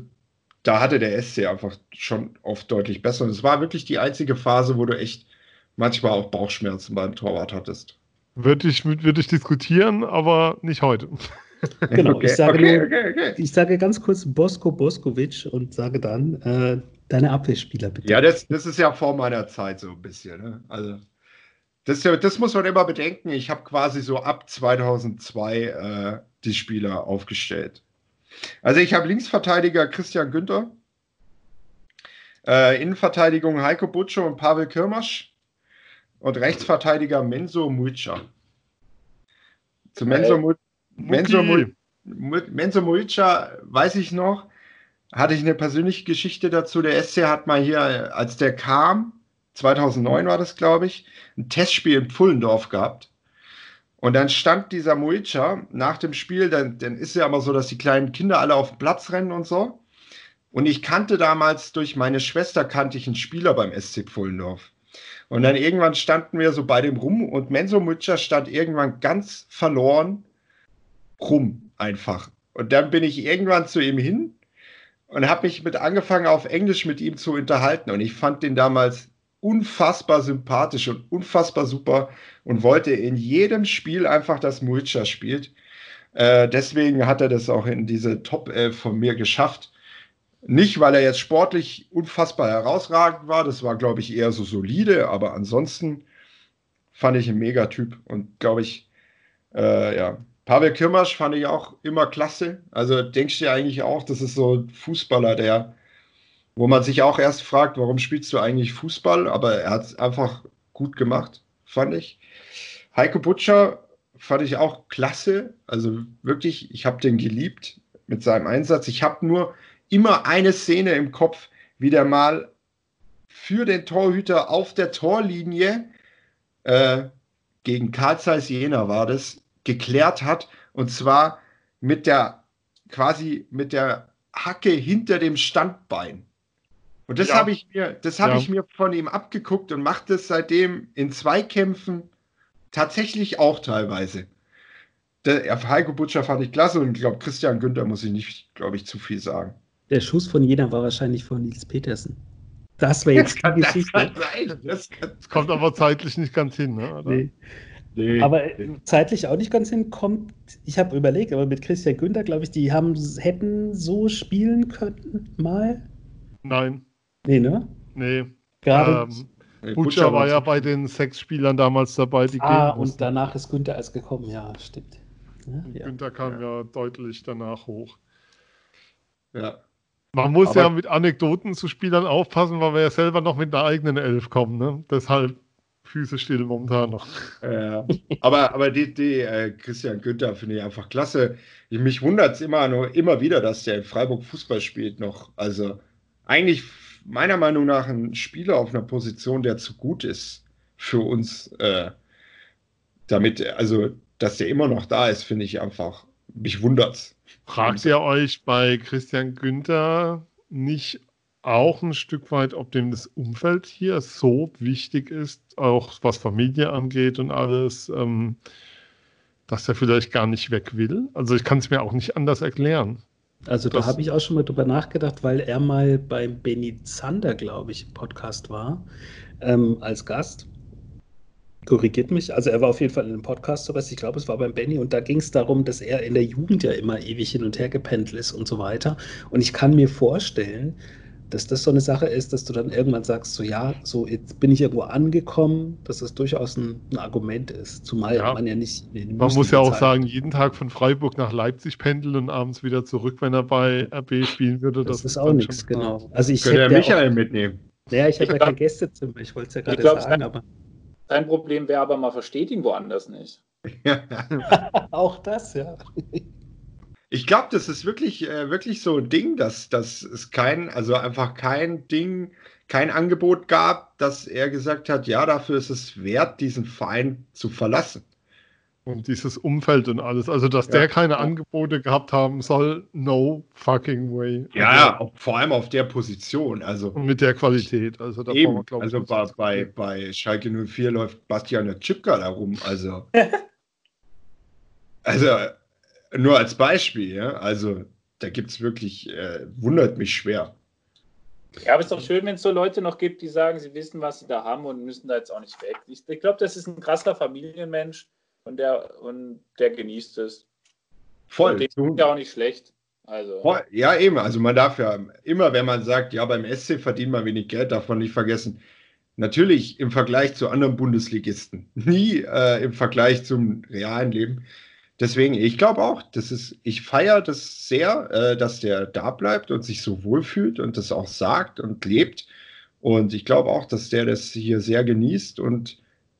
da hatte der SC einfach schon oft deutlich besser. Und es war wirklich die einzige Phase, wo du echt manchmal auch Bauchschmerzen beim Torwart hattest. Würde ich, würde ich diskutieren, aber nicht heute. Genau, okay, ich, sage okay, nur, okay, ich sage ganz kurz Bosko Boskovic und sage dann äh, deine Abwehrspieler bitte. Ja, das, das ist ja vor meiner Zeit so ein bisschen. Ne? Also das, das muss man immer bedenken. Ich habe quasi so ab 2002 äh, die Spieler aufgestellt. Also ich habe Linksverteidiger Christian Günther, äh, Innenverteidigung Heiko Butcher und Pavel Kirmasch und Rechtsverteidiger Menzo Muica. Zu Menzo, Mu Menzo, Menzo Muica weiß ich noch, hatte ich eine persönliche Geschichte dazu. Der SC hat mal hier, als der kam, 2009 war das, glaube ich, ein Testspiel in Pfullendorf gehabt. Und dann stand dieser Muica nach dem Spiel, dann, dann ist ja immer so, dass die kleinen Kinder alle auf den Platz rennen und so. Und ich kannte damals durch meine Schwester kannte ich einen Spieler beim SC Pfullendorf. Und dann irgendwann standen wir so bei dem rum und Menzo Muica stand irgendwann ganz verloren rum einfach. Und dann bin ich irgendwann zu ihm hin und habe mich mit angefangen auf Englisch mit ihm zu unterhalten. Und ich fand den damals unfassbar sympathisch und unfassbar super und wollte in jedem Spiel einfach, dass Muica spielt. Äh, deswegen hat er das auch in diese Top 11 von mir geschafft. Nicht, weil er jetzt sportlich unfassbar herausragend war, das war, glaube ich, eher so solide, aber ansonsten fand ich einen Megatyp und glaube ich, äh, ja. Pavel Kirmasch fand ich auch immer klasse. Also denkst du ja eigentlich auch, das ist so ein Fußballer, der wo man sich auch erst fragt, warum spielst du eigentlich Fußball? Aber er hat es einfach gut gemacht, fand ich. Heiko Butcher fand ich auch klasse. Also wirklich, ich habe den geliebt mit seinem Einsatz. Ich habe nur immer eine Szene im Kopf, wie der mal für den Torhüter auf der Torlinie äh, gegen Karl Zeiss Jena war das, geklärt hat. Und zwar mit der quasi mit der Hacke hinter dem Standbein. Und das ja. habe ich mir, das habe ja. ich mir von ihm abgeguckt und macht es seitdem in Zweikämpfen tatsächlich auch teilweise. Der Heiko Butcher fand ich klasse und ich glaube, Christian Günther muss ich nicht, glaube ich, zu viel sagen. Der Schuss von Jena war wahrscheinlich von Nils Petersen. Das wäre jetzt die Geschichte. Das, das, das, kommt aber zeitlich nicht ganz hin. Ne? Nee. Nee, aber nee. zeitlich auch nicht ganz hinkommt. Ich habe überlegt, aber mit Christian Günther, glaube ich, die haben, hätten so spielen können mal. Nein. Nee, ne? Nee. Gerade. Ähm, Butcher war ja bei den sechs Spielern damals dabei, die Ah, und danach ist Günther erst gekommen, ja, stimmt. Ja, ja. Günther kam ja. ja deutlich danach hoch. Ja. Man muss aber ja mit Anekdoten zu Spielern aufpassen, weil wir ja selber noch mit einer eigenen Elf kommen. Ne? Deshalb Füße still momentan noch. Ja, aber, aber die, die äh, Christian Günther finde ich einfach klasse. Ich, mich wundert es immer, nur, immer wieder, dass der in Freiburg Fußball spielt noch. Also eigentlich meiner Meinung nach ein Spieler auf einer Position, der zu gut ist für uns. Äh, damit, also, dass der immer noch da ist, finde ich einfach, mich wundert's. Fragt ihr euch bei Christian Günther nicht auch ein Stück weit, ob dem das Umfeld hier so wichtig ist, auch was Familie angeht und alles, ähm, dass er vielleicht gar nicht weg will? Also ich kann es mir auch nicht anders erklären. Also da habe ich auch schon mal drüber nachgedacht, weil er mal beim Benny Zander, glaube ich, im Podcast war, ähm, als Gast korrigiert mich. Also er war auf jeden Fall in einem Podcast, so was ich glaube, es war beim Benny und da ging es darum, dass er in der Jugend ja immer ewig hin und her gependelt ist und so weiter. Und ich kann mir vorstellen, dass das so eine Sache ist, dass du dann irgendwann sagst, so ja, so jetzt bin ich irgendwo angekommen, dass das durchaus ein, ein Argument ist, zumal ja. man ja nicht. Man muss ja auch Zeit sagen, jeden Tag von Freiburg nach Leipzig pendeln und abends wieder zurück, wenn er bei RB spielen würde. Das, das ist auch nichts, genau. Also ich Könnte Michael auch, mitnehmen. Ja, ich habe ja kein Gästezimmer, ich wollte es ja gerade sagen, aber. Dein Problem wäre aber, man versteht ihn woanders nicht. Auch das, ja. Ich glaube, das ist wirklich, äh, wirklich so ein Ding, dass, dass es kein, also einfach kein Ding, kein Angebot gab, dass er gesagt hat, ja, dafür ist es wert, diesen Verein zu verlassen. Und dieses Umfeld und alles. Also, dass ja. der keine Angebote gehabt haben soll, no fucking way. Ja, also, vor allem auf der Position. Also, und mit der Qualität. Also, da eben, wir, also bei, bei, bei Schalke 04 läuft Bastian Chipka da rum. Also, also nur als Beispiel. Ja? Also, da gibt es wirklich, äh, wundert mich schwer. Ja, aber es ist doch schön, wenn es so Leute noch gibt, die sagen, sie wissen, was sie da haben und müssen da jetzt auch nicht weg. Ich, ich glaube, das ist ein krasser Familienmensch und der, und der genießt es. Voll. Und dem ist ja auch nicht schlecht. Also. Voll. Ja, eben. Also man darf ja immer, wenn man sagt, ja, beim SC verdient man wenig Geld, darf man nicht vergessen. Natürlich im Vergleich zu anderen Bundesligisten, nie äh, im Vergleich zum realen Leben. Deswegen, ich glaube auch, das ist, ich feiere das sehr, äh, dass der da bleibt und sich so wohlfühlt und das auch sagt und lebt. Und ich glaube auch, dass der das hier sehr genießt und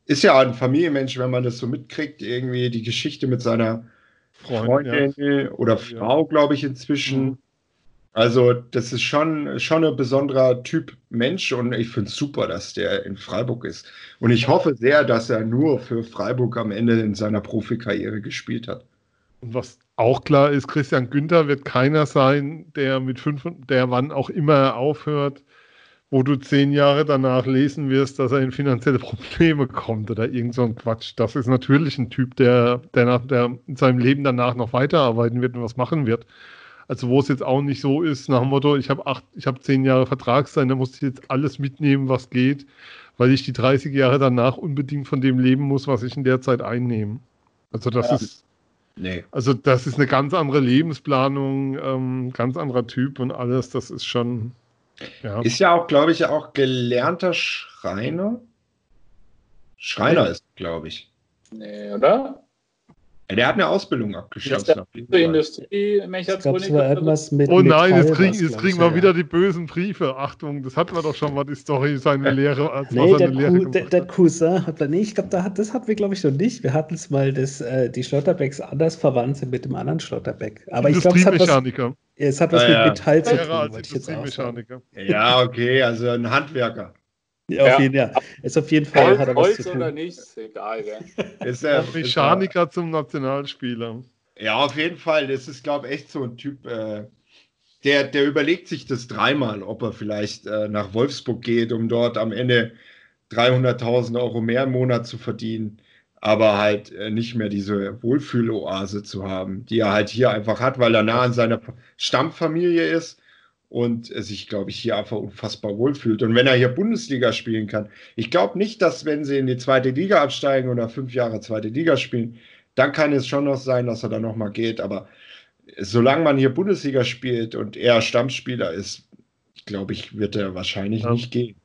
ist ja ein Familienmensch, wenn man das so mitkriegt, irgendwie die Geschichte mit seiner Freundin, Freundin ja. oder Frau, glaube ich, inzwischen. Mhm. Also, das ist schon, schon ein besonderer Typ Mensch und ich finde es super, dass der in Freiburg ist. Und ich hoffe sehr, dass er nur für Freiburg am Ende in seiner Profikarriere gespielt hat. Und was auch klar ist, Christian Günther wird keiner sein, der mit fünf, der wann auch immer aufhört, wo du zehn Jahre danach lesen wirst, dass er in finanzielle Probleme kommt oder irgend so ein Quatsch. Das ist natürlich ein Typ, der, der, nach, der in seinem Leben danach noch weiterarbeiten wird und was machen wird. Also wo es jetzt auch nicht so ist, nach dem Motto, ich habe acht, ich habe zehn Jahre Vertragszeit, da muss ich jetzt alles mitnehmen, was geht, weil ich die 30 Jahre danach unbedingt von dem leben muss, was ich in der Zeit einnehme. Also das ja. ist Nee. Also das ist eine ganz andere Lebensplanung, ähm, ganz anderer Typ und alles. Das ist schon ja. Ist ja auch, glaube ich, auch gelernter Schreiner. Schreiner ist, glaube ich. Nee, oder? Der hat eine Ausbildung abgeschlossen. Industrie, oh nein, jetzt kriegen, jetzt kriegen wir wieder die bösen Briefe. Achtung, das hatten wir doch schon mal, die Story, seine Lehre. Als nee, der, Lehre der, der, Cousin hat nee, ich glaube, da hat, das hatten wir, glaube ich, noch nicht. Wir hatten es mal, dass äh, die Schlotterbecks anders verwandt sind mit dem anderen Schlotterbeck. Aber ich glaube, es hat was, es hat was ah, mit ja. Metall zu tun, wollte ich jetzt auch sagen. Ja, okay, also ein Handwerker. Ja, auf jeden, ja. Ist auf jeden Fall. Holz, hat er was Holz zu tun. oder nicht, ist egal. Gell? Ist der Mechaniker zum Nationalspieler. Ja, auf jeden Fall. Das ist, glaube ich, echt so ein Typ, äh, der, der überlegt sich das dreimal, ob er vielleicht äh, nach Wolfsburg geht, um dort am Ende 300.000 Euro mehr im Monat zu verdienen, aber halt äh, nicht mehr diese Wohlfühloase zu haben, die er halt hier einfach hat, weil er nah an seiner Stammfamilie ist und sich, glaube ich, hier einfach unfassbar wohlfühlt. Und wenn er hier Bundesliga spielen kann, ich glaube nicht, dass wenn sie in die zweite Liga absteigen oder fünf Jahre zweite Liga spielen, dann kann es schon noch sein, dass er da nochmal geht. Aber solange man hier Bundesliga spielt und er Stammspieler ist, glaube ich, wird er wahrscheinlich ja. nicht gehen.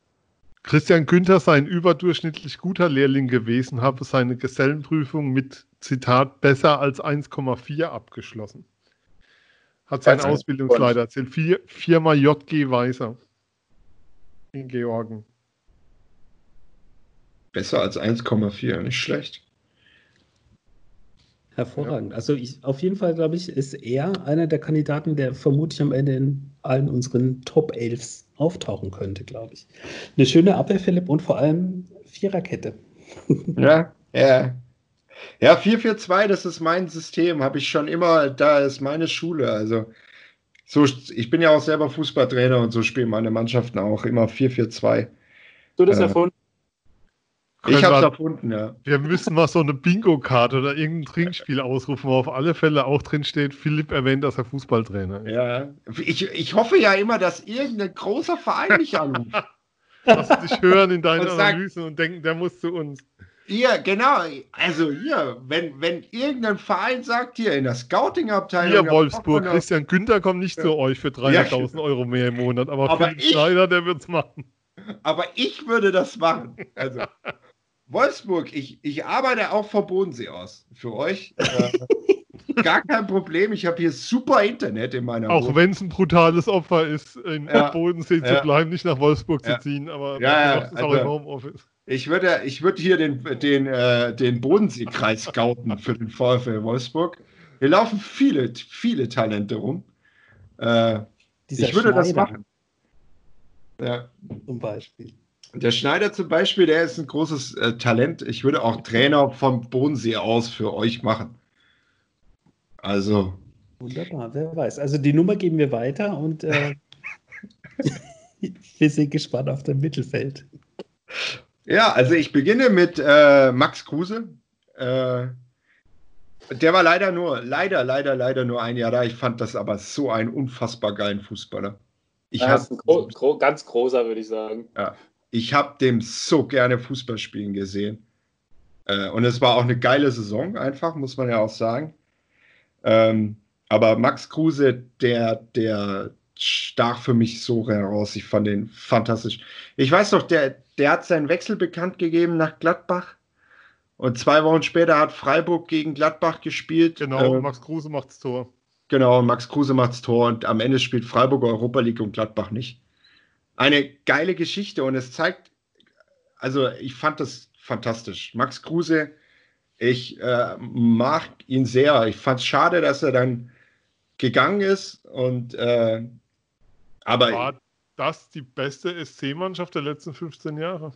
Christian Günther sei ein überdurchschnittlich guter Lehrling gewesen, habe seine Gesellenprüfung mit Zitat besser als 1,4 abgeschlossen. Hat sein also, Ausbildungsleiter erzählt. Vier, Firma JG Weiser in Georgen. Besser als 1,4, nicht schlecht. Hervorragend. Ja. Also ich, auf jeden Fall, glaube ich, ist er einer der Kandidaten, der vermutlich am Ende in allen unseren Top 11 auftauchen könnte, glaube ich. Eine schöne Abwehr, Philipp, und vor allem Viererkette. Ja, ja. Ja, 4-4-2, das ist mein System, habe ich schon immer, da ist meine Schule. Also, so, ich bin ja auch selber Fußballtrainer und so spielen meine Mannschaften auch immer 4-4-2. Du das äh, erfunden? Ich habe es erfunden, ja. Wir müssen mal so eine Bingo-Karte oder irgendein Trinkspiel ausrufen, wo auf alle Fälle auch drin steht, Philipp erwähnt, dass er Fußballtrainer ist. Ja, ich, ich hoffe ja immer, dass irgendein großer Verein mich anruft. Dass sie dich hören in deinen und Analysen und denken, der muss zu uns. Ja, genau. Also hier, wenn, wenn irgendein Verein sagt, hier in der Scouting-Abteilung. Hier, Wolfsburg, Christian Günther kommt nicht ja. zu euch für 300.000 ja. Euro mehr im Monat, aber, aber Philipp ich, Schneider, der wird es machen. Aber ich würde das machen. Also, Wolfsburg, ich, ich arbeite auch vom Bodensee aus für euch. Äh, gar kein Problem. Ich habe hier super Internet in meiner Auch wenn es ein brutales Opfer ist, in ja, Bodensee ja. zu bleiben, nicht nach Wolfsburg ja. zu ziehen, aber ja, ja, also, auch im Homeoffice. Ich würde, ich würde hier den, den, äh, den Bodenseekreis scouten für den VfL Wolfsburg. Hier laufen viele, viele Talente rum. Äh, ich würde Schneider. das machen. Ja. Zum Beispiel. Der Schneider zum Beispiel, der ist ein großes äh, Talent. Ich würde auch Trainer vom Bodensee aus für euch machen. Also. Wunderbar, wer weiß. Also die Nummer geben wir weiter und äh, wir sind gespannt auf das Mittelfeld. Ja, also ich beginne mit äh, Max Kruse. Äh, der war leider nur, leider, leider, leider nur ein Jahr da. Ich fand das aber so einen unfassbar geilen Fußballer. Ich ja, hab, ein gro gro ganz großer, würde ich sagen. Ja, ich habe dem so gerne Fußball spielen gesehen. Äh, und es war auch eine geile Saison, einfach, muss man ja auch sagen. Ähm, aber Max Kruse, der, der stach für mich so heraus. Ich fand den fantastisch. Ich weiß noch, der, der hat seinen Wechsel bekannt gegeben nach Gladbach. Und zwei Wochen später hat Freiburg gegen Gladbach gespielt. Genau, äh, Max Kruse macht's Tor. Genau, Max Kruse macht's Tor und am Ende spielt Freiburg Europa League und Gladbach nicht eine geile Geschichte und es zeigt, also ich fand das fantastisch. Max Kruse, ich äh, mag ihn sehr. Ich fand es schade, dass er dann gegangen ist und äh, aber war das die beste SC-Mannschaft der letzten 15 Jahre?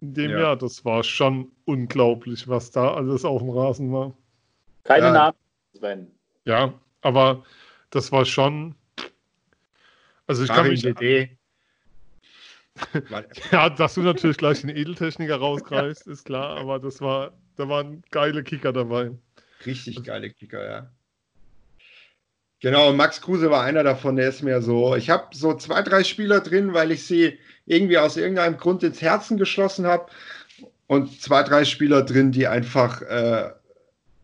In dem ja. Jahr, das war schon unglaublich, was da alles auf dem Rasen war. Keine ja. Namen, Sven. Ja, aber das war schon. Also ich kann mich, ja, dass du natürlich gleich den Edeltechniker rausgreifst, ist klar, aber das war, da waren geile Kicker dabei. Richtig geile Kicker, ja. Genau, Max Kruse war einer davon, der ist mir so. Ich habe so zwei, drei Spieler drin, weil ich sie irgendwie aus irgendeinem Grund ins Herzen geschlossen habe. Und zwei, drei Spieler drin, die einfach äh,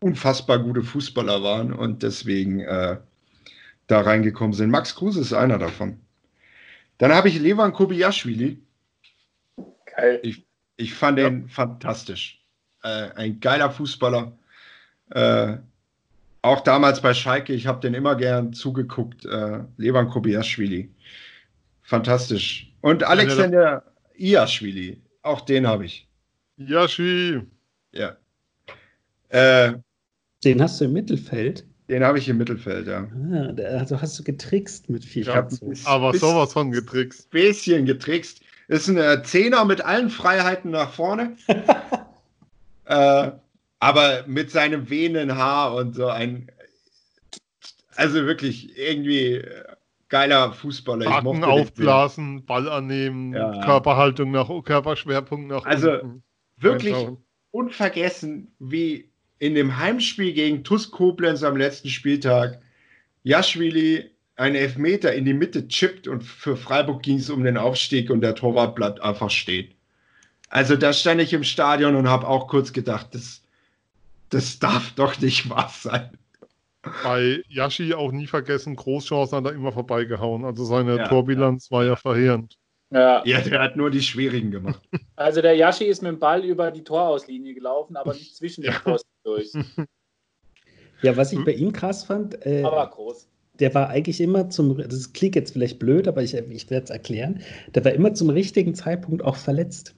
unfassbar gute Fußballer waren und deswegen äh, da reingekommen sind. Max Kruse ist einer davon. Dann habe ich Levan Kobiaschwili. Geil. Ich, ich fand ja. den fantastisch. Äh, ein geiler Fußballer. Äh, auch damals bei Schalke, ich habe den immer gern zugeguckt. Äh, Levan Kobiaschwili. Fantastisch. Und Alexander Iaschwili. Auch den habe ich. Iaschwi. Ja. Äh, den hast du im Mittelfeld? Den habe ich im Mittelfeld, ja. Ah, also hast du getrickst mit viel ja, Aber sowas von getrickst. Bisschen getrickst. Ist ein äh, Zehner mit allen Freiheiten nach vorne. äh, aber mit seinem wehenden Haar und so ein. Also wirklich irgendwie äh, geiler Fußballer. Backen aufblasen, Ball annehmen, ja. Körperhaltung nach Körperschwerpunkt nach Also unten. wirklich unvergessen, wie in dem Heimspiel gegen TuS Koblenz am letzten Spieltag Jaschwili einen Elfmeter in die Mitte chippt und für Freiburg ging es um den Aufstieg und der Torwart bleibt einfach stehen. Also da stand ich im Stadion und habe auch kurz gedacht, das, das darf doch nicht wahr sein. Bei Yashi auch nie vergessen, Großchancen hat er immer vorbeigehauen. Also seine Ja, Torbilanz war ja verheerend. Ja. Ja, der hat nur die schwierigen gemacht. Also der Yashi ist mit dem Ball über die Torauslinie gelaufen, aber nicht zwischen den Ja. Durch. Ja, was ich bei ihm krass fand, äh, Aber groß. der war eigentlich immer zum, das klingt jetzt vielleicht blöd, aber ich, ich werde es erklären, der war immer zum richtigen Zeitpunkt auch verletzt.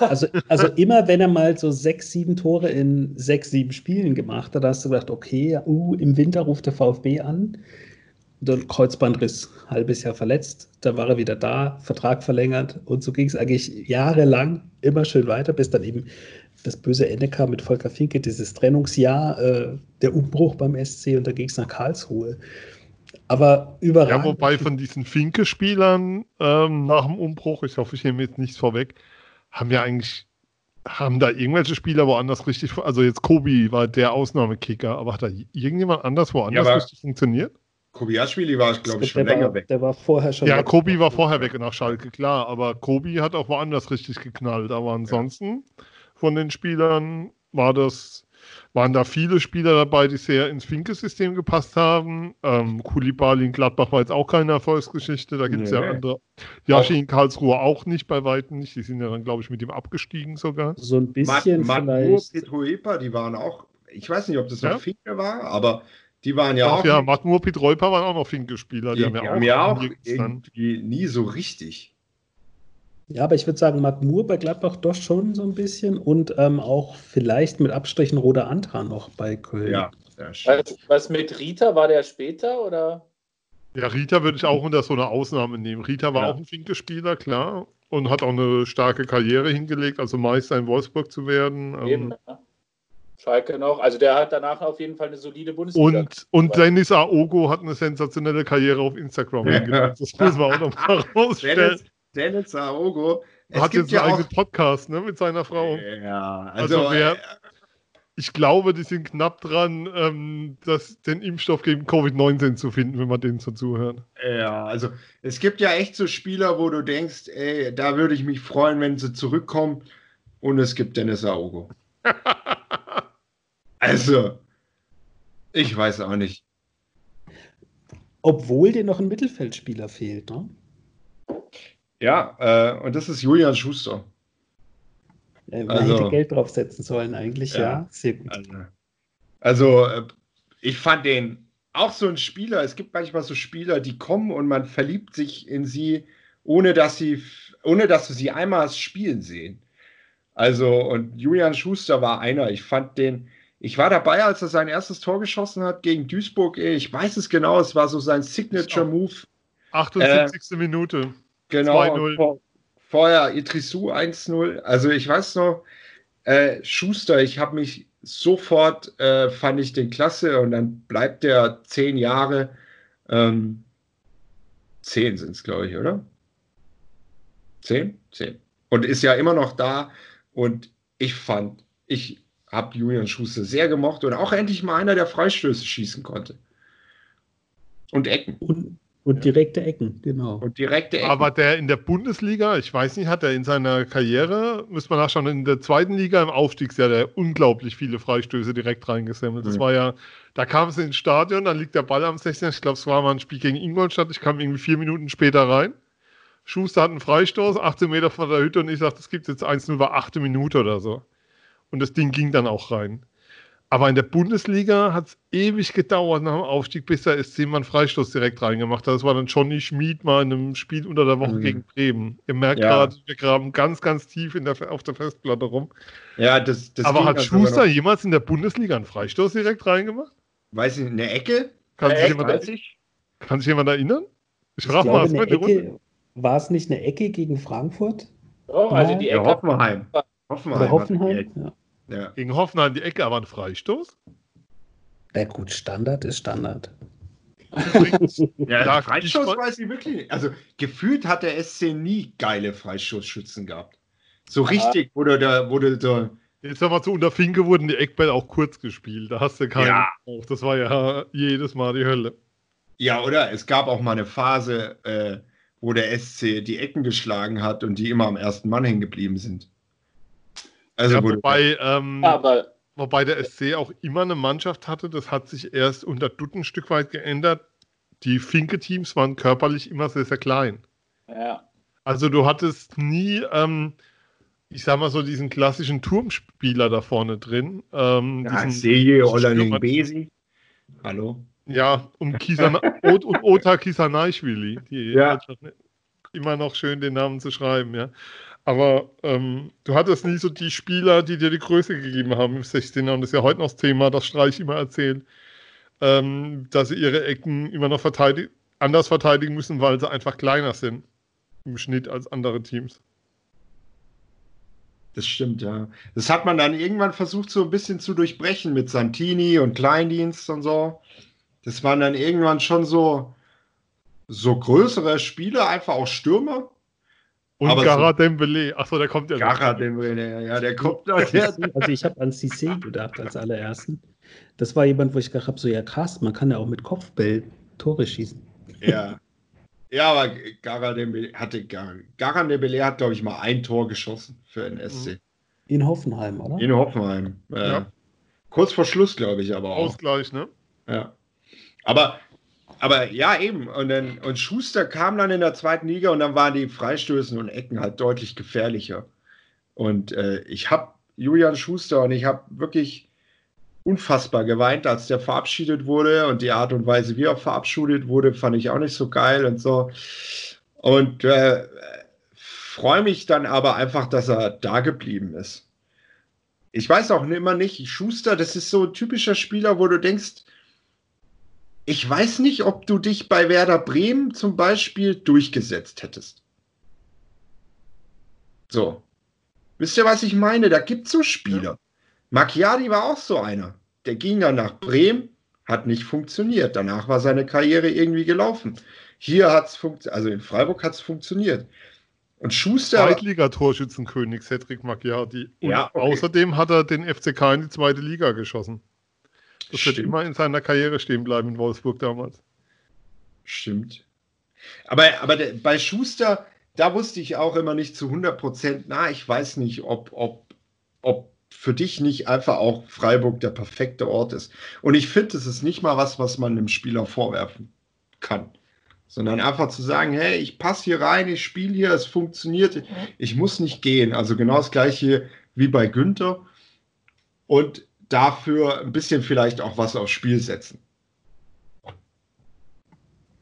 Also, also immer, wenn er mal so sechs, sieben Tore in sechs, sieben Spielen gemacht hat, da hast du gedacht, okay, uh, im Winter ruft der VfB an, dann Kreuzbandriss, halbes Jahr verletzt, da war er wieder da, Vertrag verlängert und so ging es eigentlich jahrelang immer schön weiter, bis dann eben das böse Ende kam mit Volker Finke, dieses Trennungsjahr, äh, der Umbruch beim SC und da ging es nach Karlsruhe. Aber überall. Ja, wobei von diesen Finke-Spielern ähm, nach dem Umbruch, ich hoffe, ich nehme jetzt nichts vorweg, haben ja eigentlich, haben da irgendwelche Spieler woanders richtig, also jetzt Kobi war der Ausnahmekicker, aber hat da irgendjemand anders woanders aber- richtig funktioniert? Kobiaschwili war, glaube ich, der schon länger war, weg. Der war vorher schon. Ja, weg. Kobi war vorher weg nach Schalke, klar, aber Kobi hat auch woanders richtig geknallt. Aber ansonsten von den Spielern war das, waren da viele Spieler dabei, die sehr ins Finke-System gepasst haben. Ähm, Kulibali in Gladbach war jetzt auch keine Erfolgsgeschichte, da gibt es ja Nee. andere. Yashi in Karlsruhe auch nicht, bei Weitem nicht. Die sind ja dann, glaube ich, mit ihm abgestiegen sogar. So ein Mat- bisschen Matmur, vielleicht. Petruepa, die waren auch, ich weiß nicht, ob das Ja. noch Finke war, aber die waren ja Ach auch, ja, Matmur, Pitreuper waren auch noch Finke-Spieler. die, die haben ja auch nirgends irgendwie nie so richtig. Ja, aber ich würde sagen, Matt Moore bei Gladbach doch schon so ein bisschen und ähm, auch vielleicht mit Abstrichen Roda Antra noch bei Köln. Ja, sehr schön. Was, was mit Rita, war der später oder? Ja, Rita würde ich auch unter so eine Ausnahme nehmen. Rita war Ja. auch ein Finke-Spieler, klar. Und hat auch eine starke Karriere hingelegt, also Meister in Wolfsburg zu werden. Ähm, Eben, ja. Schalke noch. Also der hat danach auf jeden Fall eine solide Bundesliga. und, und Dennis Aogo hat eine sensationelle Karriere auf Instagram Ja. hingelegt. Das muss man auch noch mal rausstellen. Dennis, Aogo. Es hat jetzt ja einen auch. eigenen Podcast ne, mit seiner Frau. Ja, Also also, wer- äh, Ich glaube, die sind knapp dran, ähm, das, den Impfstoff gegen Covid-19 zu finden, wenn man denen so zuhört. Ja, also es gibt ja echt so Spieler, wo du denkst, ey, da würde ich mich freuen, wenn sie zurückkommen. Und es gibt Dennis Aogo. also, ich weiß auch nicht. Obwohl dir noch ein Mittelfeldspieler fehlt, ne? Ja, äh, und das ist Julian Schuster. Äh, Man Also- hätte Geld draufsetzen sollen eigentlich, ja. Ja. Sehr gut. Also, also äh, ich fand den auch so ein Spieler. Es gibt manchmal so Spieler, die kommen und man verliebt sich in sie, ohne dass sie, ohne dass du sie einmal spielen sehen. Also, und Julian Schuster war einer. Ich fand den, ich war dabei, als er sein erstes Tor geschossen hat gegen Duisburg. Ich weiß es genau, es war so sein Signature-Move. 78. Minute. Genau. 2-0. und Vor, vorher Idrissou 1-0. Also ich weiß noch, äh, Schuster, ich habe mich sofort, äh, fand ich den klasse und dann bleibt der zehn Jahre. Ähm, zehn sind es, glaube ich, oder? Zehn? Zehn. Und ist ja immer noch da. Und ich fand, ich habe Julian Schuster sehr gemocht und auch endlich mal einer, der Freistöße schießen konnte. Und Ecken. Und, und direkte Ecken, genau. Und direkte Ecken. Aber der in der Bundesliga, ich weiß nicht, hat er in seiner Karriere, müssen wir nachschauen, in der zweiten Liga im Aufstiegsjahr der unglaublich viele Freistöße direkt reingesammelt. Das war ja, da kam es ins Stadion, dann liegt der Ball am 16. Ich glaube, es war mal ein Spiel gegen Ingolstadt. Ich kam irgendwie vier Minuten später rein. Schuster hat einen Freistoß, 18 Meter von der Hütte und ich sagte, das gibt jetzt 1-0, war achte Minute oder so. Und das Ding ging dann auch rein. Aber in der Bundesliga hat es ewig gedauert nach dem Aufstieg, bis der SC mal einen Freistoß direkt reingemacht hat. Das war dann Johnny Schmid mal in einem Spiel unter der Woche Mhm. gegen Bremen. Ihr merkt Ja. gerade, wir graben ganz, ganz tief in der, auf der Festplatte rum. ja, das, das Aber hat sogar Schuster noch- jemals in der Bundesliga einen Freistoß direkt reingemacht? weiß ich, eine Ecke? Kann, sich Echt? jemand, Weiß ich? kann sich jemand erinnern? Ich frage mal, eine Runde. Ecke, war es nicht eine Ecke gegen Frankfurt Oh, also Ja. die Ja, Ecke. Hoffenheim. Hoffenheim. Hoffenheim? die Ja. Ja. Gegen Hoffenheim die Ecke, aber ein Freistoß? Na gut, Standard ist Standard. Ja, Da- Freistoß ich- weiß ich wirklich nicht. Also gefühlt hat der SC nie geile Freistoßschützen gehabt. So richtig, du da, du da. Jetzt sag mal zu, unter Finke wurden die Eckbälle auch kurz gespielt. Da hast du keinen. Ja. Auch. Das war ja jedes Mal die Hölle. Ja, oder? Es gab auch mal eine Phase, äh, wo der SC die Ecken geschlagen hat und die immer am ersten Mann hängen geblieben sind. Also ja, wobei, ähm, aber wobei der SC auch immer eine Mannschaft hatte, das hat sich erst unter Dutt ein Stück weit geändert. Die Finke-Teams waren körperlich immer sehr, sehr klein. Ja. Also du hattest nie, ähm, ich sag mal so, diesen klassischen Turmspieler da vorne drin. Ähm, ja, ich sehe Olaning Besi. Hallo. Ja, und, Kisana und, und Ota Kisanaischwili, die Ja. immer noch schön den Namen zu schreiben, ja. Aber ähm, du hattest nie so die Spieler, die dir die Größe gegeben haben im 16er. Und das ist ja heute noch das Thema, das Streich immer erzählt, ähm, dass sie ihre Ecken immer noch verteidig anders verteidigen müssen, weil sie einfach kleiner sind im Schnitt als andere Teams. Das stimmt, ja. Das hat man dann irgendwann versucht, so ein bisschen zu durchbrechen mit Santini und Kleindienst und so. Das waren dann irgendwann schon so, so größere Spieler, einfach auch Stürmer. Und Aber Gara Dembele, achso, der kommt ja. Gara Dembele, ja, der kommt noch. Also ich habe an Cissé gedacht als allerersten. Das war jemand, wo ich gedacht habe, so ja krass, man kann ja auch mit Kopfball Tore schießen. ja. Ja, aber Gara Dembele hatte Gara, Gara Dembele hat, glaube ich, mal ein Tor geschossen für den SC. In Hoffenheim, oder? In Hoffenheim. Äh, Ja. Kurz vor Schluss, glaube ich, aber auch. Ausgleich, ne? Ja. Aber, aber ja, eben. Und, dann, und Schuster kam dann in der zweiten Liga und dann waren die Freistößen und Ecken halt deutlich gefährlicher. Und äh, ich habe Julian Schuster und ich habe wirklich unfassbar geweint, als der verabschiedet wurde. Und die Art und Weise, wie er verabschiedet wurde, fand ich auch nicht so geil und so. Und äh, freue mich dann aber einfach, dass er da geblieben ist. Ich weiß auch immer nicht, Schuster, das ist so ein typischer Spieler, wo du denkst, ich weiß nicht, ob du dich bei Werder Bremen zum Beispiel durchgesetzt hättest. So. Wisst ihr, was ich meine? Da gibt es so Spieler. Macchiari war auch so einer. Der ging dann nach Bremen, hat nicht funktioniert. Danach war seine Karriere irgendwie gelaufen. Hier hat es funktioniert, also in Freiburg hat es funktioniert. Und Schuster. Zweitliga-Torschützenkönig Cedric Macchiati. Und Ja, okay. außerdem hat er den FCK in die zweite Liga geschossen. Das wird Stimmt. immer in seiner Karriere stehen bleiben in Wolfsburg damals. Stimmt. Aber, aber bei Schuster, da wusste ich auch immer nicht zu 100 Prozent, na, ich weiß nicht, ob, ob, ob für dich nicht einfach auch Freiburg der perfekte Ort ist. Und ich finde, es ist nicht mal was, was man einem Spieler vorwerfen kann. Sondern einfach zu sagen, hey, ich passe hier rein, ich spiele hier, es funktioniert, ich muss nicht gehen. Also genau das gleiche wie bei Günther. Und dafür ein bisschen vielleicht auch was aufs Spiel setzen.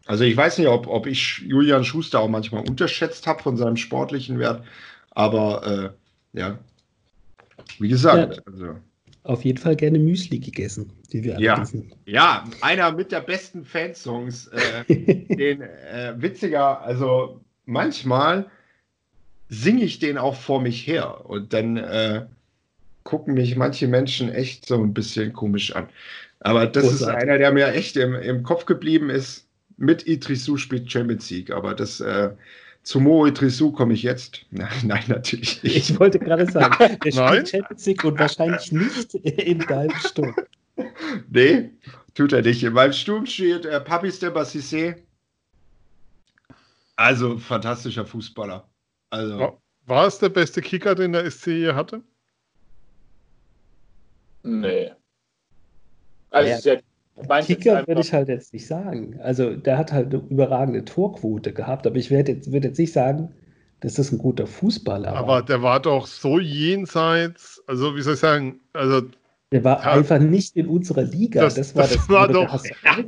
Also ich weiß nicht, ob, ob ich Julian Schuster auch manchmal unterschätzt habe von seinem sportlichen Wert, aber äh, ja, wie gesagt, Ja. also, Auf jeden Fall gerne Müsli gegessen, wie wir alle Ja. wissen. ja, einer mit der besten Fansongs, äh, den äh, witziger, also manchmal singe ich den auch vor mich her und dann äh, gucken mich manche Menschen echt so ein bisschen komisch an. Aber das ist Großartig. einer, der mir echt im, im Kopf geblieben ist. Mit Idrissou spielt Champions League, aber das äh, zu Mo Idrissou komme ich jetzt. Nein, nein, natürlich nicht. Ich wollte gerade sagen, der Nein. spielt Champions League und wahrscheinlich nicht in deinem Sturm. Nee, tut er nicht. In meinem Sturm steht äh, Papis de Bassissé. Also fantastischer Fußballer. Also, Ja. War es der beste Kicker, den der SC je hatte? Nee. Also, Ja. ist ja, Kicker würde ich halt jetzt nicht sagen. Also der hat halt eine überragende Torquote gehabt, aber ich werde jetzt, würde jetzt nicht sagen, das ist ein guter Fußballer. Aber der war doch so jenseits, also wie soll ich sagen, also der war Ja. einfach nicht in unserer Liga. Das- Das, war das das, war doch-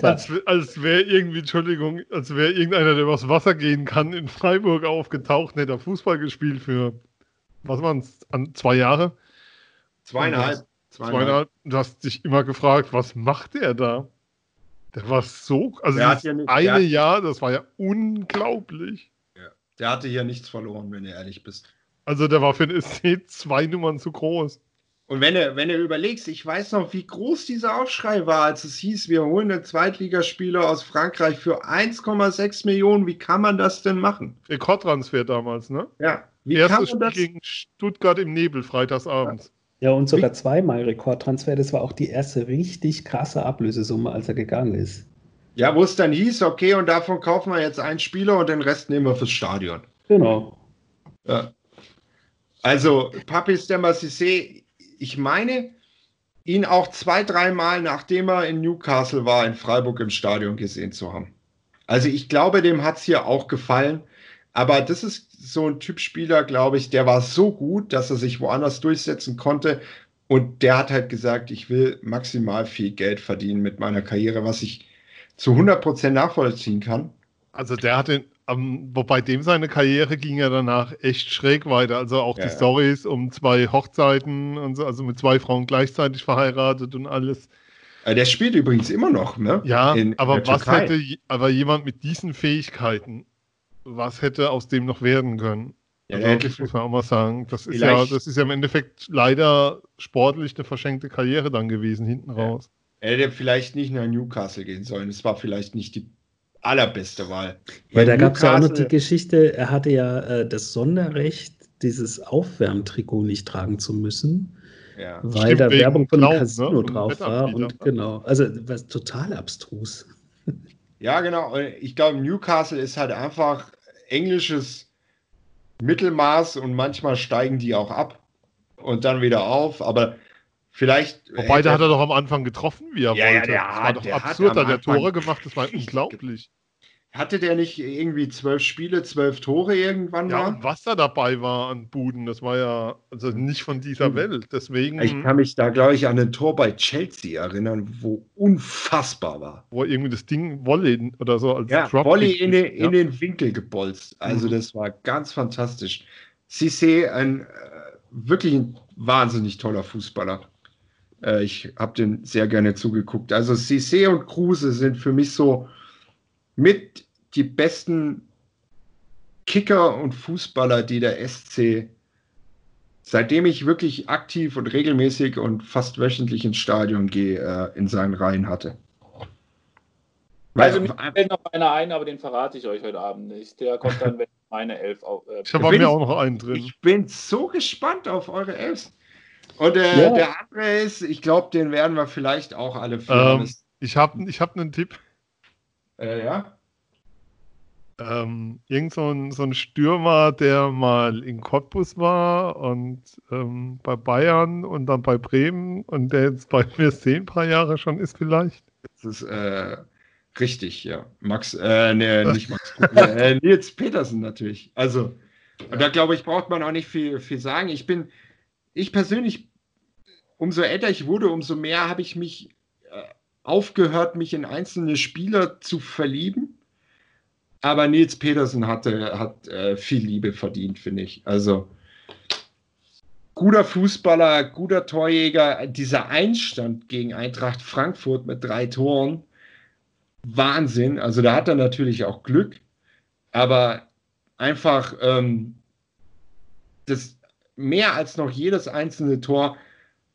als, als wäre irgendwie, Entschuldigung, als wäre irgendeiner, der übers Wasser gehen kann, in Freiburg aufgetaucht und hätte Fußball gespielt für, was waren es, zwei Jahre? zweieinhalb. Zweieinhalb. Du hast dich immer gefragt, was macht der da? Der war so, also dieses ja nicht- eine hat- Jahr, das war ja unglaublich. Der hatte hier nichts verloren, wenn du ehrlich bist. Also der war für den SC zwei Nummern zu groß. Und wenn du, wenn du überlegst, ich weiß noch, wie groß dieser Aufschrei war, als es hieß, wir holen einen Zweitligaspieler aus Frankreich für 1,6 Millionen. Wie kann man das denn machen? Rekordtransfer damals, ne? Ja, wie Erstes kann Spiel man das? gegen Stuttgart im Nebel, freitagsabends. ja, und sogar zweimal Rekordtransfer. Das war auch die erste richtig krasse Ablösesumme, als er gegangen ist. Ja, wo es dann hieß, okay, und davon kaufen wir jetzt einen Spieler und den Rest nehmen wir fürs Stadion. Genau. Ja. Also, Papis Demassissé, ich meine, ihn auch zwei, dreimal, nachdem er in Newcastle war, in Freiburg im Stadion gesehen zu haben. Also, ich glaube, dem hat es hier auch gefallen. Aber das ist so ein Typ Spieler, glaube ich, der war so gut, dass er sich woanders durchsetzen konnte. Und der hat halt gesagt, ich will maximal viel Geld verdienen mit meiner Karriere, was ich zu 100% nachvollziehen kann. Also der hat den, um, wobei dem seine Karriere ging ja danach echt schräg weiter. Also auch Ja, die ja. Stories um zwei Hochzeiten und so, also mit zwei Frauen gleichzeitig verheiratet und alles. Äh, Der spielt übrigens immer noch, ne? Ja, In- in aber der was hätte, aber jemand mit diesen Fähigkeiten, was hätte aus dem noch werden können? Ja, Also, das muss man auch mal sagen. Das ist ja, das ist ja im Endeffekt leider sportlich eine verschenkte Karriere dann gewesen, hinten Ja. raus. Er hätte vielleicht nicht nach Newcastle gehen sollen. Es war vielleicht nicht die allerbeste Wahl. Weil da gab es ja auch noch die Geschichte, er hatte ja äh, das Sonderrecht, dieses Aufwärmtrikot nicht tragen zu müssen, Ja. weil Stimmt, da Werbung von einem ne? Casino Von drauf war. Und genau, also was total abstrus. ja, genau. Ich glaube, Newcastle ist halt einfach englisches Mittelmaß und manchmal steigen die auch ab und dann wieder auf. Aber vielleicht. Wobei, da hat er doch am Anfang getroffen, wie er Ja, ja, wollte. der das war hat- doch absurd, hat der Anfang Tore gemacht, das war unglaublich. Hatte der nicht irgendwie zwölf Spiele, zwölf Tore irgendwann Ja, mal? was da dabei war an Buden, das war ja also nicht von dieser Hm. Welt. Deswegen, Ich kann mich da, glaube ich, an ein Tor bei Chelsea erinnern, wo unfassbar war. wo irgendwie das Ding Volley oder so als Ja, Drop Volley in den, gekriegt, in den Winkel gebolzt. Also Mhm. das war ganz fantastisch. Cissé, ein äh, wirklich ein wahnsinnig toller Fußballer. Äh, ich habe den sehr gerne zugeguckt. Also Cissé und Kruse sind für mich so mit die besten Kicker und Fußballer, die der SC seitdem ich wirklich aktiv und regelmäßig und fast wöchentlich ins Stadion gehe, äh, in seinen Reihen hatte. Also Weil- mir fällt noch einer ein, aber den verrate ich euch heute Abend nicht. Der kommt dann, wenn meine Elf auf. Äh, Ich habe bei Bin mir auch noch einen drin. Ich bin so gespannt auf eure Elfs. Und äh, Ja. der andere ist, ich glaube, den werden wir vielleicht auch alle vier Ähm. Ich habe ich hab einen Tipp. Äh, ja? Ähm, irgend so ein, so ein Stürmer, der mal in Cottbus war und ähm, bei Bayern und dann bei Bremen und der jetzt bei mir ein paar Jahre schon ist vielleicht. Das ist äh, richtig, ja. Max, äh, nee, nicht Max. Äh, Nils Petersen natürlich. Also, und da glaube ich, braucht man auch nicht viel, viel sagen. Ich bin, ich persönlich, umso älter ich wurde, umso mehr habe ich mich äh, aufgehört, mich in einzelne Spieler zu verlieben. Aber Nils Petersen hatte, hat äh, viel Liebe verdient, finde ich. Also guter Fußballer, guter Torjäger. Dieser Einstand gegen Eintracht Frankfurt mit drei Toren, Wahnsinn. Also da hat er natürlich auch Glück, aber einfach ähm, das mehr als noch jedes einzelne Tor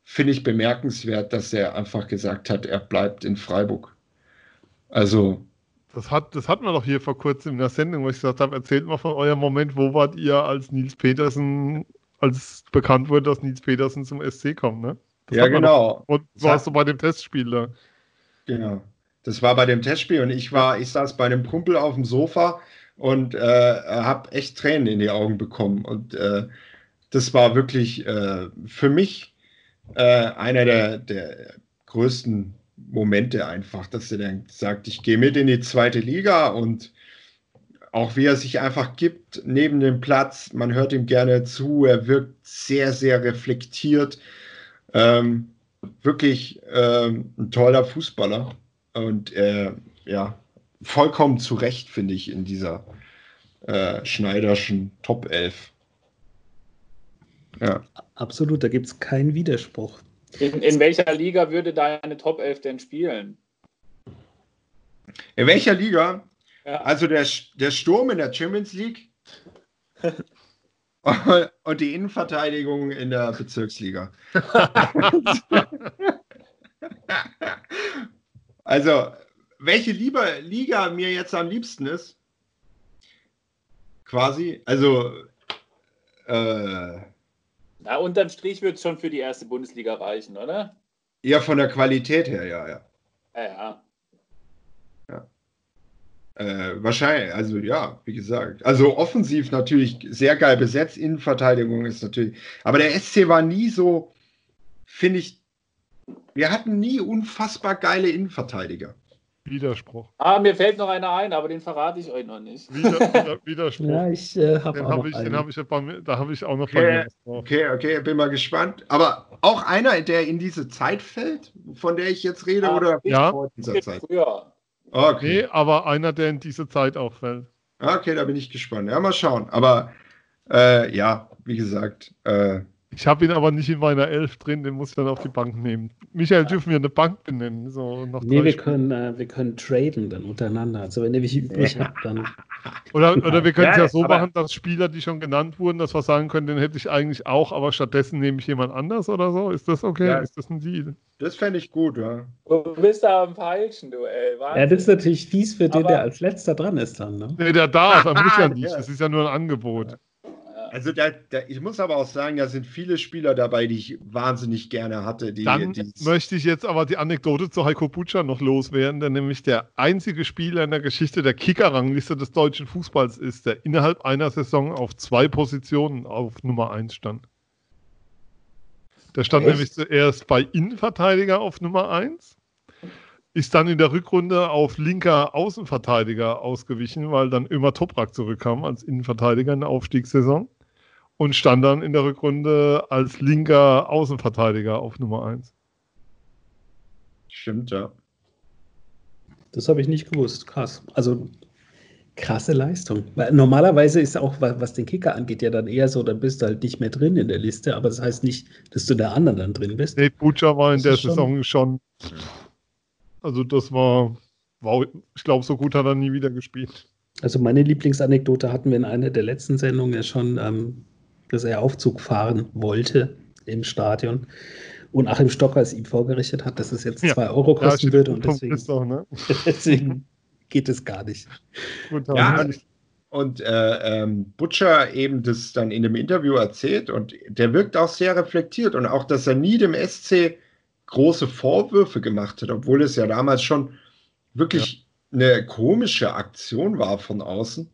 finde ich bemerkenswert, dass er einfach gesagt hat, er bleibt in Freiburg. Also Das hat, das hatten wir doch hier vor kurzem in der Sendung, wo ich gesagt habe, erzählt mal von eurem Moment, wo wart ihr als Nils Petersen, als bekannt wurde, dass Nils Petersen zum SC kommt, ne? Das ja genau. Doch, und Das warst hat- du bei dem Testspiel da? Genau. Das war bei dem Testspiel und ich war, ich saß bei einem Kumpel auf dem Sofa und äh, habe echt Tränen in die Augen bekommen. Und äh, das war wirklich äh, für mich äh, einer der, der größten Momente einfach, dass er dann sagt, ich gehe mit in die zweite Liga und auch wie er sich einfach gibt neben dem Platz, man hört ihm gerne zu, er wirkt sehr, sehr reflektiert. Ähm, wirklich ähm, ein toller Fußballer und äh, ja, vollkommen zu Recht, finde ich, in dieser äh, Schneiderschen Top 11. Ja, Absolut, da gibt es keinen Widerspruch. In, in welcher Liga würde deine Top 11 denn spielen? in welcher Liga? Ja. Also der, der Sturm in der Champions League und die Innenverteidigung in der Bezirksliga. also, welche Liga, Liga mir jetzt am liebsten ist? Quasi, also äh, Na, unterm Strich wird es schon für die erste Bundesliga reichen, oder? ja, von der Qualität her, ja, ja. Ja, ja. Äh, wahrscheinlich, also ja, wie gesagt. Also offensiv natürlich sehr geil besetzt, Innenverteidigung ist natürlich. Aber der SC war nie so, finde ich, wir hatten nie unfassbar geile Innenverteidiger. Widerspruch. Ah, mir fällt noch einer ein, aber den verrate ich euch noch nicht. Wider, Wider, Widerspruch. Ja, ich äh, habe den auch habe noch ich, den einen. hab ich ja bei mir, da habe ich auch noch bei Okay, mir okay, okay, bin mal gespannt. Aber auch einer, der in diese Zeit fällt, von der ich jetzt rede, Ah, oder ja. vor dieser Zeit? Früher. Okay. Nee, aber einer, der in diese Zeit auffällt. okay, da bin ich gespannt. Ja, mal schauen. Aber äh, ja, wie gesagt, äh, Ich habe ihn aber nicht in meiner Elf drin, den muss ich dann auf die Bank nehmen. Michael, dürfen wir eine Bank benennen? So noch Nee, wir Spiele. können, äh, wir können traden dann untereinander. Also wenn ihr welche übrig habt, dann. Oder, oder wir können es Ja, ja so machen, dass Spieler, die schon genannt wurden, dass wir sagen können, den hätte ich eigentlich auch, aber stattdessen nehme ich jemand anders oder so. Ist das okay? Ja. Ist das ein Deal? das fände ich gut, ja. Du bist da am falschen Duell. Ja, das ist natürlich fies für den, Aber- der als letzter dran ist dann. Ne? Nee, der darf, er muss ja nicht. Ja. Das ist ja nur ein Angebot. Also da, da, ich muss aber auch sagen, da sind viele Spieler dabei, die ich wahnsinnig gerne hatte. Die, Dann die, möchte ich jetzt aber die Anekdote zu Heiko Butscher noch loswerden, der nämlich der einzige Spieler in der Geschichte der Kicker-Rangliste des deutschen Fußballs ist, der innerhalb einer Saison auf zwei Positionen auf Nummer 1 stand. Der stand Echt? nämlich zuerst bei Innenverteidiger auf Nummer 1, ist dann in der Rückrunde auf linker Außenverteidiger ausgewichen, weil dann immer Toprak zurückkam als Innenverteidiger in der Aufstiegssaison und stand dann in der Rückrunde als linker Außenverteidiger auf Nummer 1. Stimmt, ja. Das habe ich nicht gewusst. Krass. Also krasse Leistung. Weil normalerweise ist auch, wa- was den Kicker angeht, ja dann eher so, dann bist du halt nicht mehr drin in der Liste, aber das heißt nicht, dass du in der anderen dann drin bist. Nee, Butcher war in Das der ist schon- Saison schon. Also, das war. Wow, ich glaube, so gut hat er nie wieder gespielt. Also meine Lieblingsanekdote hatten wir in einer der letzten Sendungen ja schon, ähm, dass er Aufzug fahren wollte im Stadion. Und Achim Stocker es ihm vorgerichtet hat, dass es jetzt Ja. 2 Euro kosten steht würde und deswegen, ist auch, ne? deswegen geht es gar nicht. Ja, und äh, ähm, Butcher eben das dann in dem Interview erzählt und der wirkt auch sehr reflektiert und auch, dass er nie dem SC große Vorwürfe gemacht hat, obwohl es ja damals schon wirklich eine komische Aktion war von außen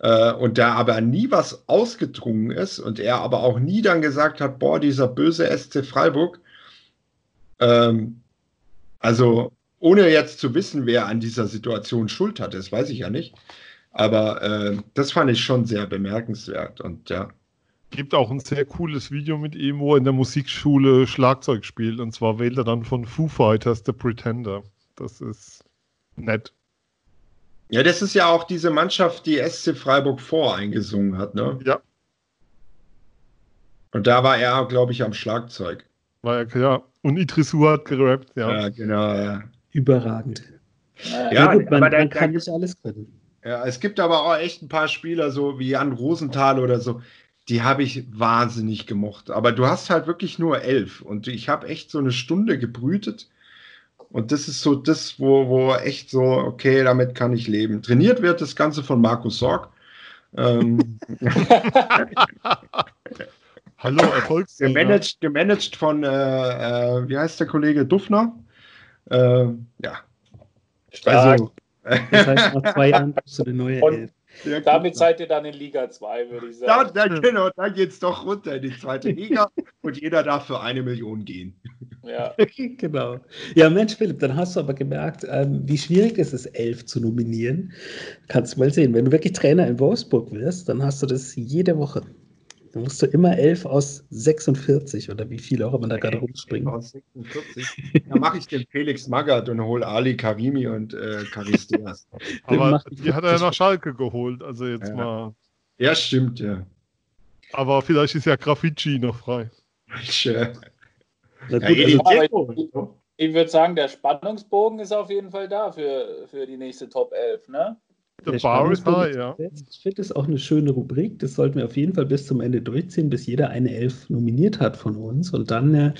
äh, und da aber nie was ausgedrungen ist und er aber auch nie dann gesagt hat, boah, dieser böse SC Freiburg, ähm, also ohne jetzt zu wissen, wer an dieser Situation Schuld hat, das weiß ich ja nicht. Aber äh, das fand ich schon sehr bemerkenswert. Und ja, gibt auch ein sehr cooles Video mit ihm, wo er in der Musikschule Schlagzeug spielt. Und zwar wählt er dann von Foo Fighters The Pretender. Das ist nett. Ja, das ist ja auch diese Mannschaft, die SC Freiburg vor eingesungen hat. Ne? Ja, Und da war er, glaube ich, am Schlagzeug. war ja klar. Und Idrisu hat gerappt, ja. Ja, genau. Ja. Überragend. Ja, Ja, gut, man, aber man kann nicht alles können. Ja, es gibt aber auch echt ein paar Spieler, so wie Jan Rosenthal oder so, die habe ich wahnsinnig gemocht. Aber du hast halt wirklich nur elf und ich habe echt so eine Stunde gebrütet. Und das ist so das, wo, wo echt so, okay, damit kann ich leben. Trainiert wird das Ganze von Markus Sorg. Ähm, Hallo, Erfolgstrainer. gemanagt, gemanagt von, äh, äh, wie heißt der Kollege Duffner? Äh, ja. Stark. Also, Das heißt, nach zwei Jahren bist du eine neue Elf. Der Damit seid ihr dann in Liga 2, würde ich Da, sagen. da, genau, da geht es doch runter in die zweite Liga und jeder darf für eine Million gehen. Ja. genau. Ja, Mensch, Philipp, dann hast du aber gemerkt, ähm, wie schwierig es ist, elf zu nominieren. Kannst du mal sehen. Wenn du wirklich Trainer in Wolfsburg wirst, dann hast du das jede Woche. Dann musst du immer elf aus 46 oder wie viele auch immer da gerade rumspringen. Aus 46. Da mache ich den Felix Magath und hole Ali Karimi und äh, Charisteas. Aber die hat er ja nach Schalke geholt. Also jetzt Ja. mal. ja, stimmt, ja. Aber vielleicht ist ja Graffiti noch frei. Ich, Na ja, gut, also. Ich würde sagen, der Spannungsbogen ist auf jeden Fall da für, für die nächste Top 11, ne? The der bar is high, ja. Ich finde das auch eine schöne Rubrik. Das sollten wir auf jeden Fall bis zum Ende durchziehen, bis jeder eine Elf nominiert hat von uns. Und dann äh,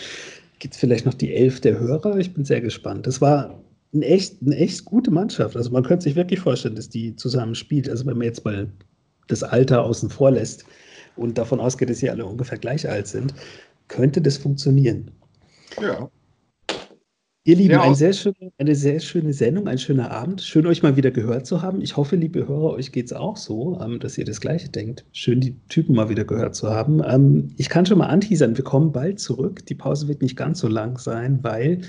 gibt es vielleicht noch die Elf der Hörer. Ich bin sehr gespannt. Das war ein echt, eine echt gute Mannschaft. Also man könnte sich wirklich vorstellen, dass die zusammen spielt. Also wenn man jetzt mal das Alter außen vor lässt und davon ausgeht, dass sie alle ungefähr gleich alt sind, könnte das funktionieren. Ja. Ihr Lieben, Ja, ein sehr schön, eine sehr schöne Sendung, ein schöner Abend. Schön, euch mal wieder gehört zu haben. Ich hoffe, liebe Hörer, euch geht es auch so, ähm, dass ihr das Gleiche denkt. Schön, die Typen mal wieder gehört zu haben. Ähm, ich kann schon mal anteasern, wir kommen bald zurück. Die Pause wird nicht ganz so lang sein, weil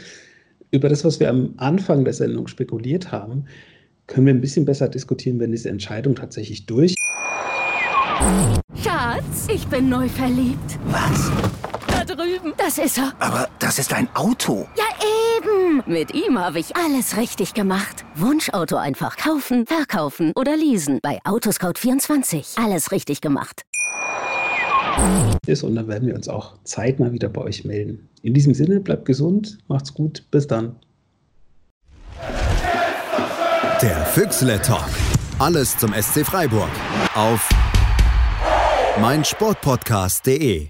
über das, was wir am Anfang der Sendung spekuliert haben, können wir ein bisschen besser diskutieren, wenn diese Entscheidung tatsächlich durch Schatz, ich bin neu verliebt. Was? Das ist er. Aber das ist ein Auto. Ja, eben. Mit ihm habe ich alles richtig gemacht. Wunschauto einfach kaufen, verkaufen oder leasen. Bei Autoscout24. Alles richtig gemacht. ist und dann werden wir uns auch zeitnah wieder bei euch melden. In diesem Sinne, bleibt gesund, macht's gut, bis dann. Der Füchsle Talk. Alles zum SC Freiburg. Auf meinsportpodcast.de.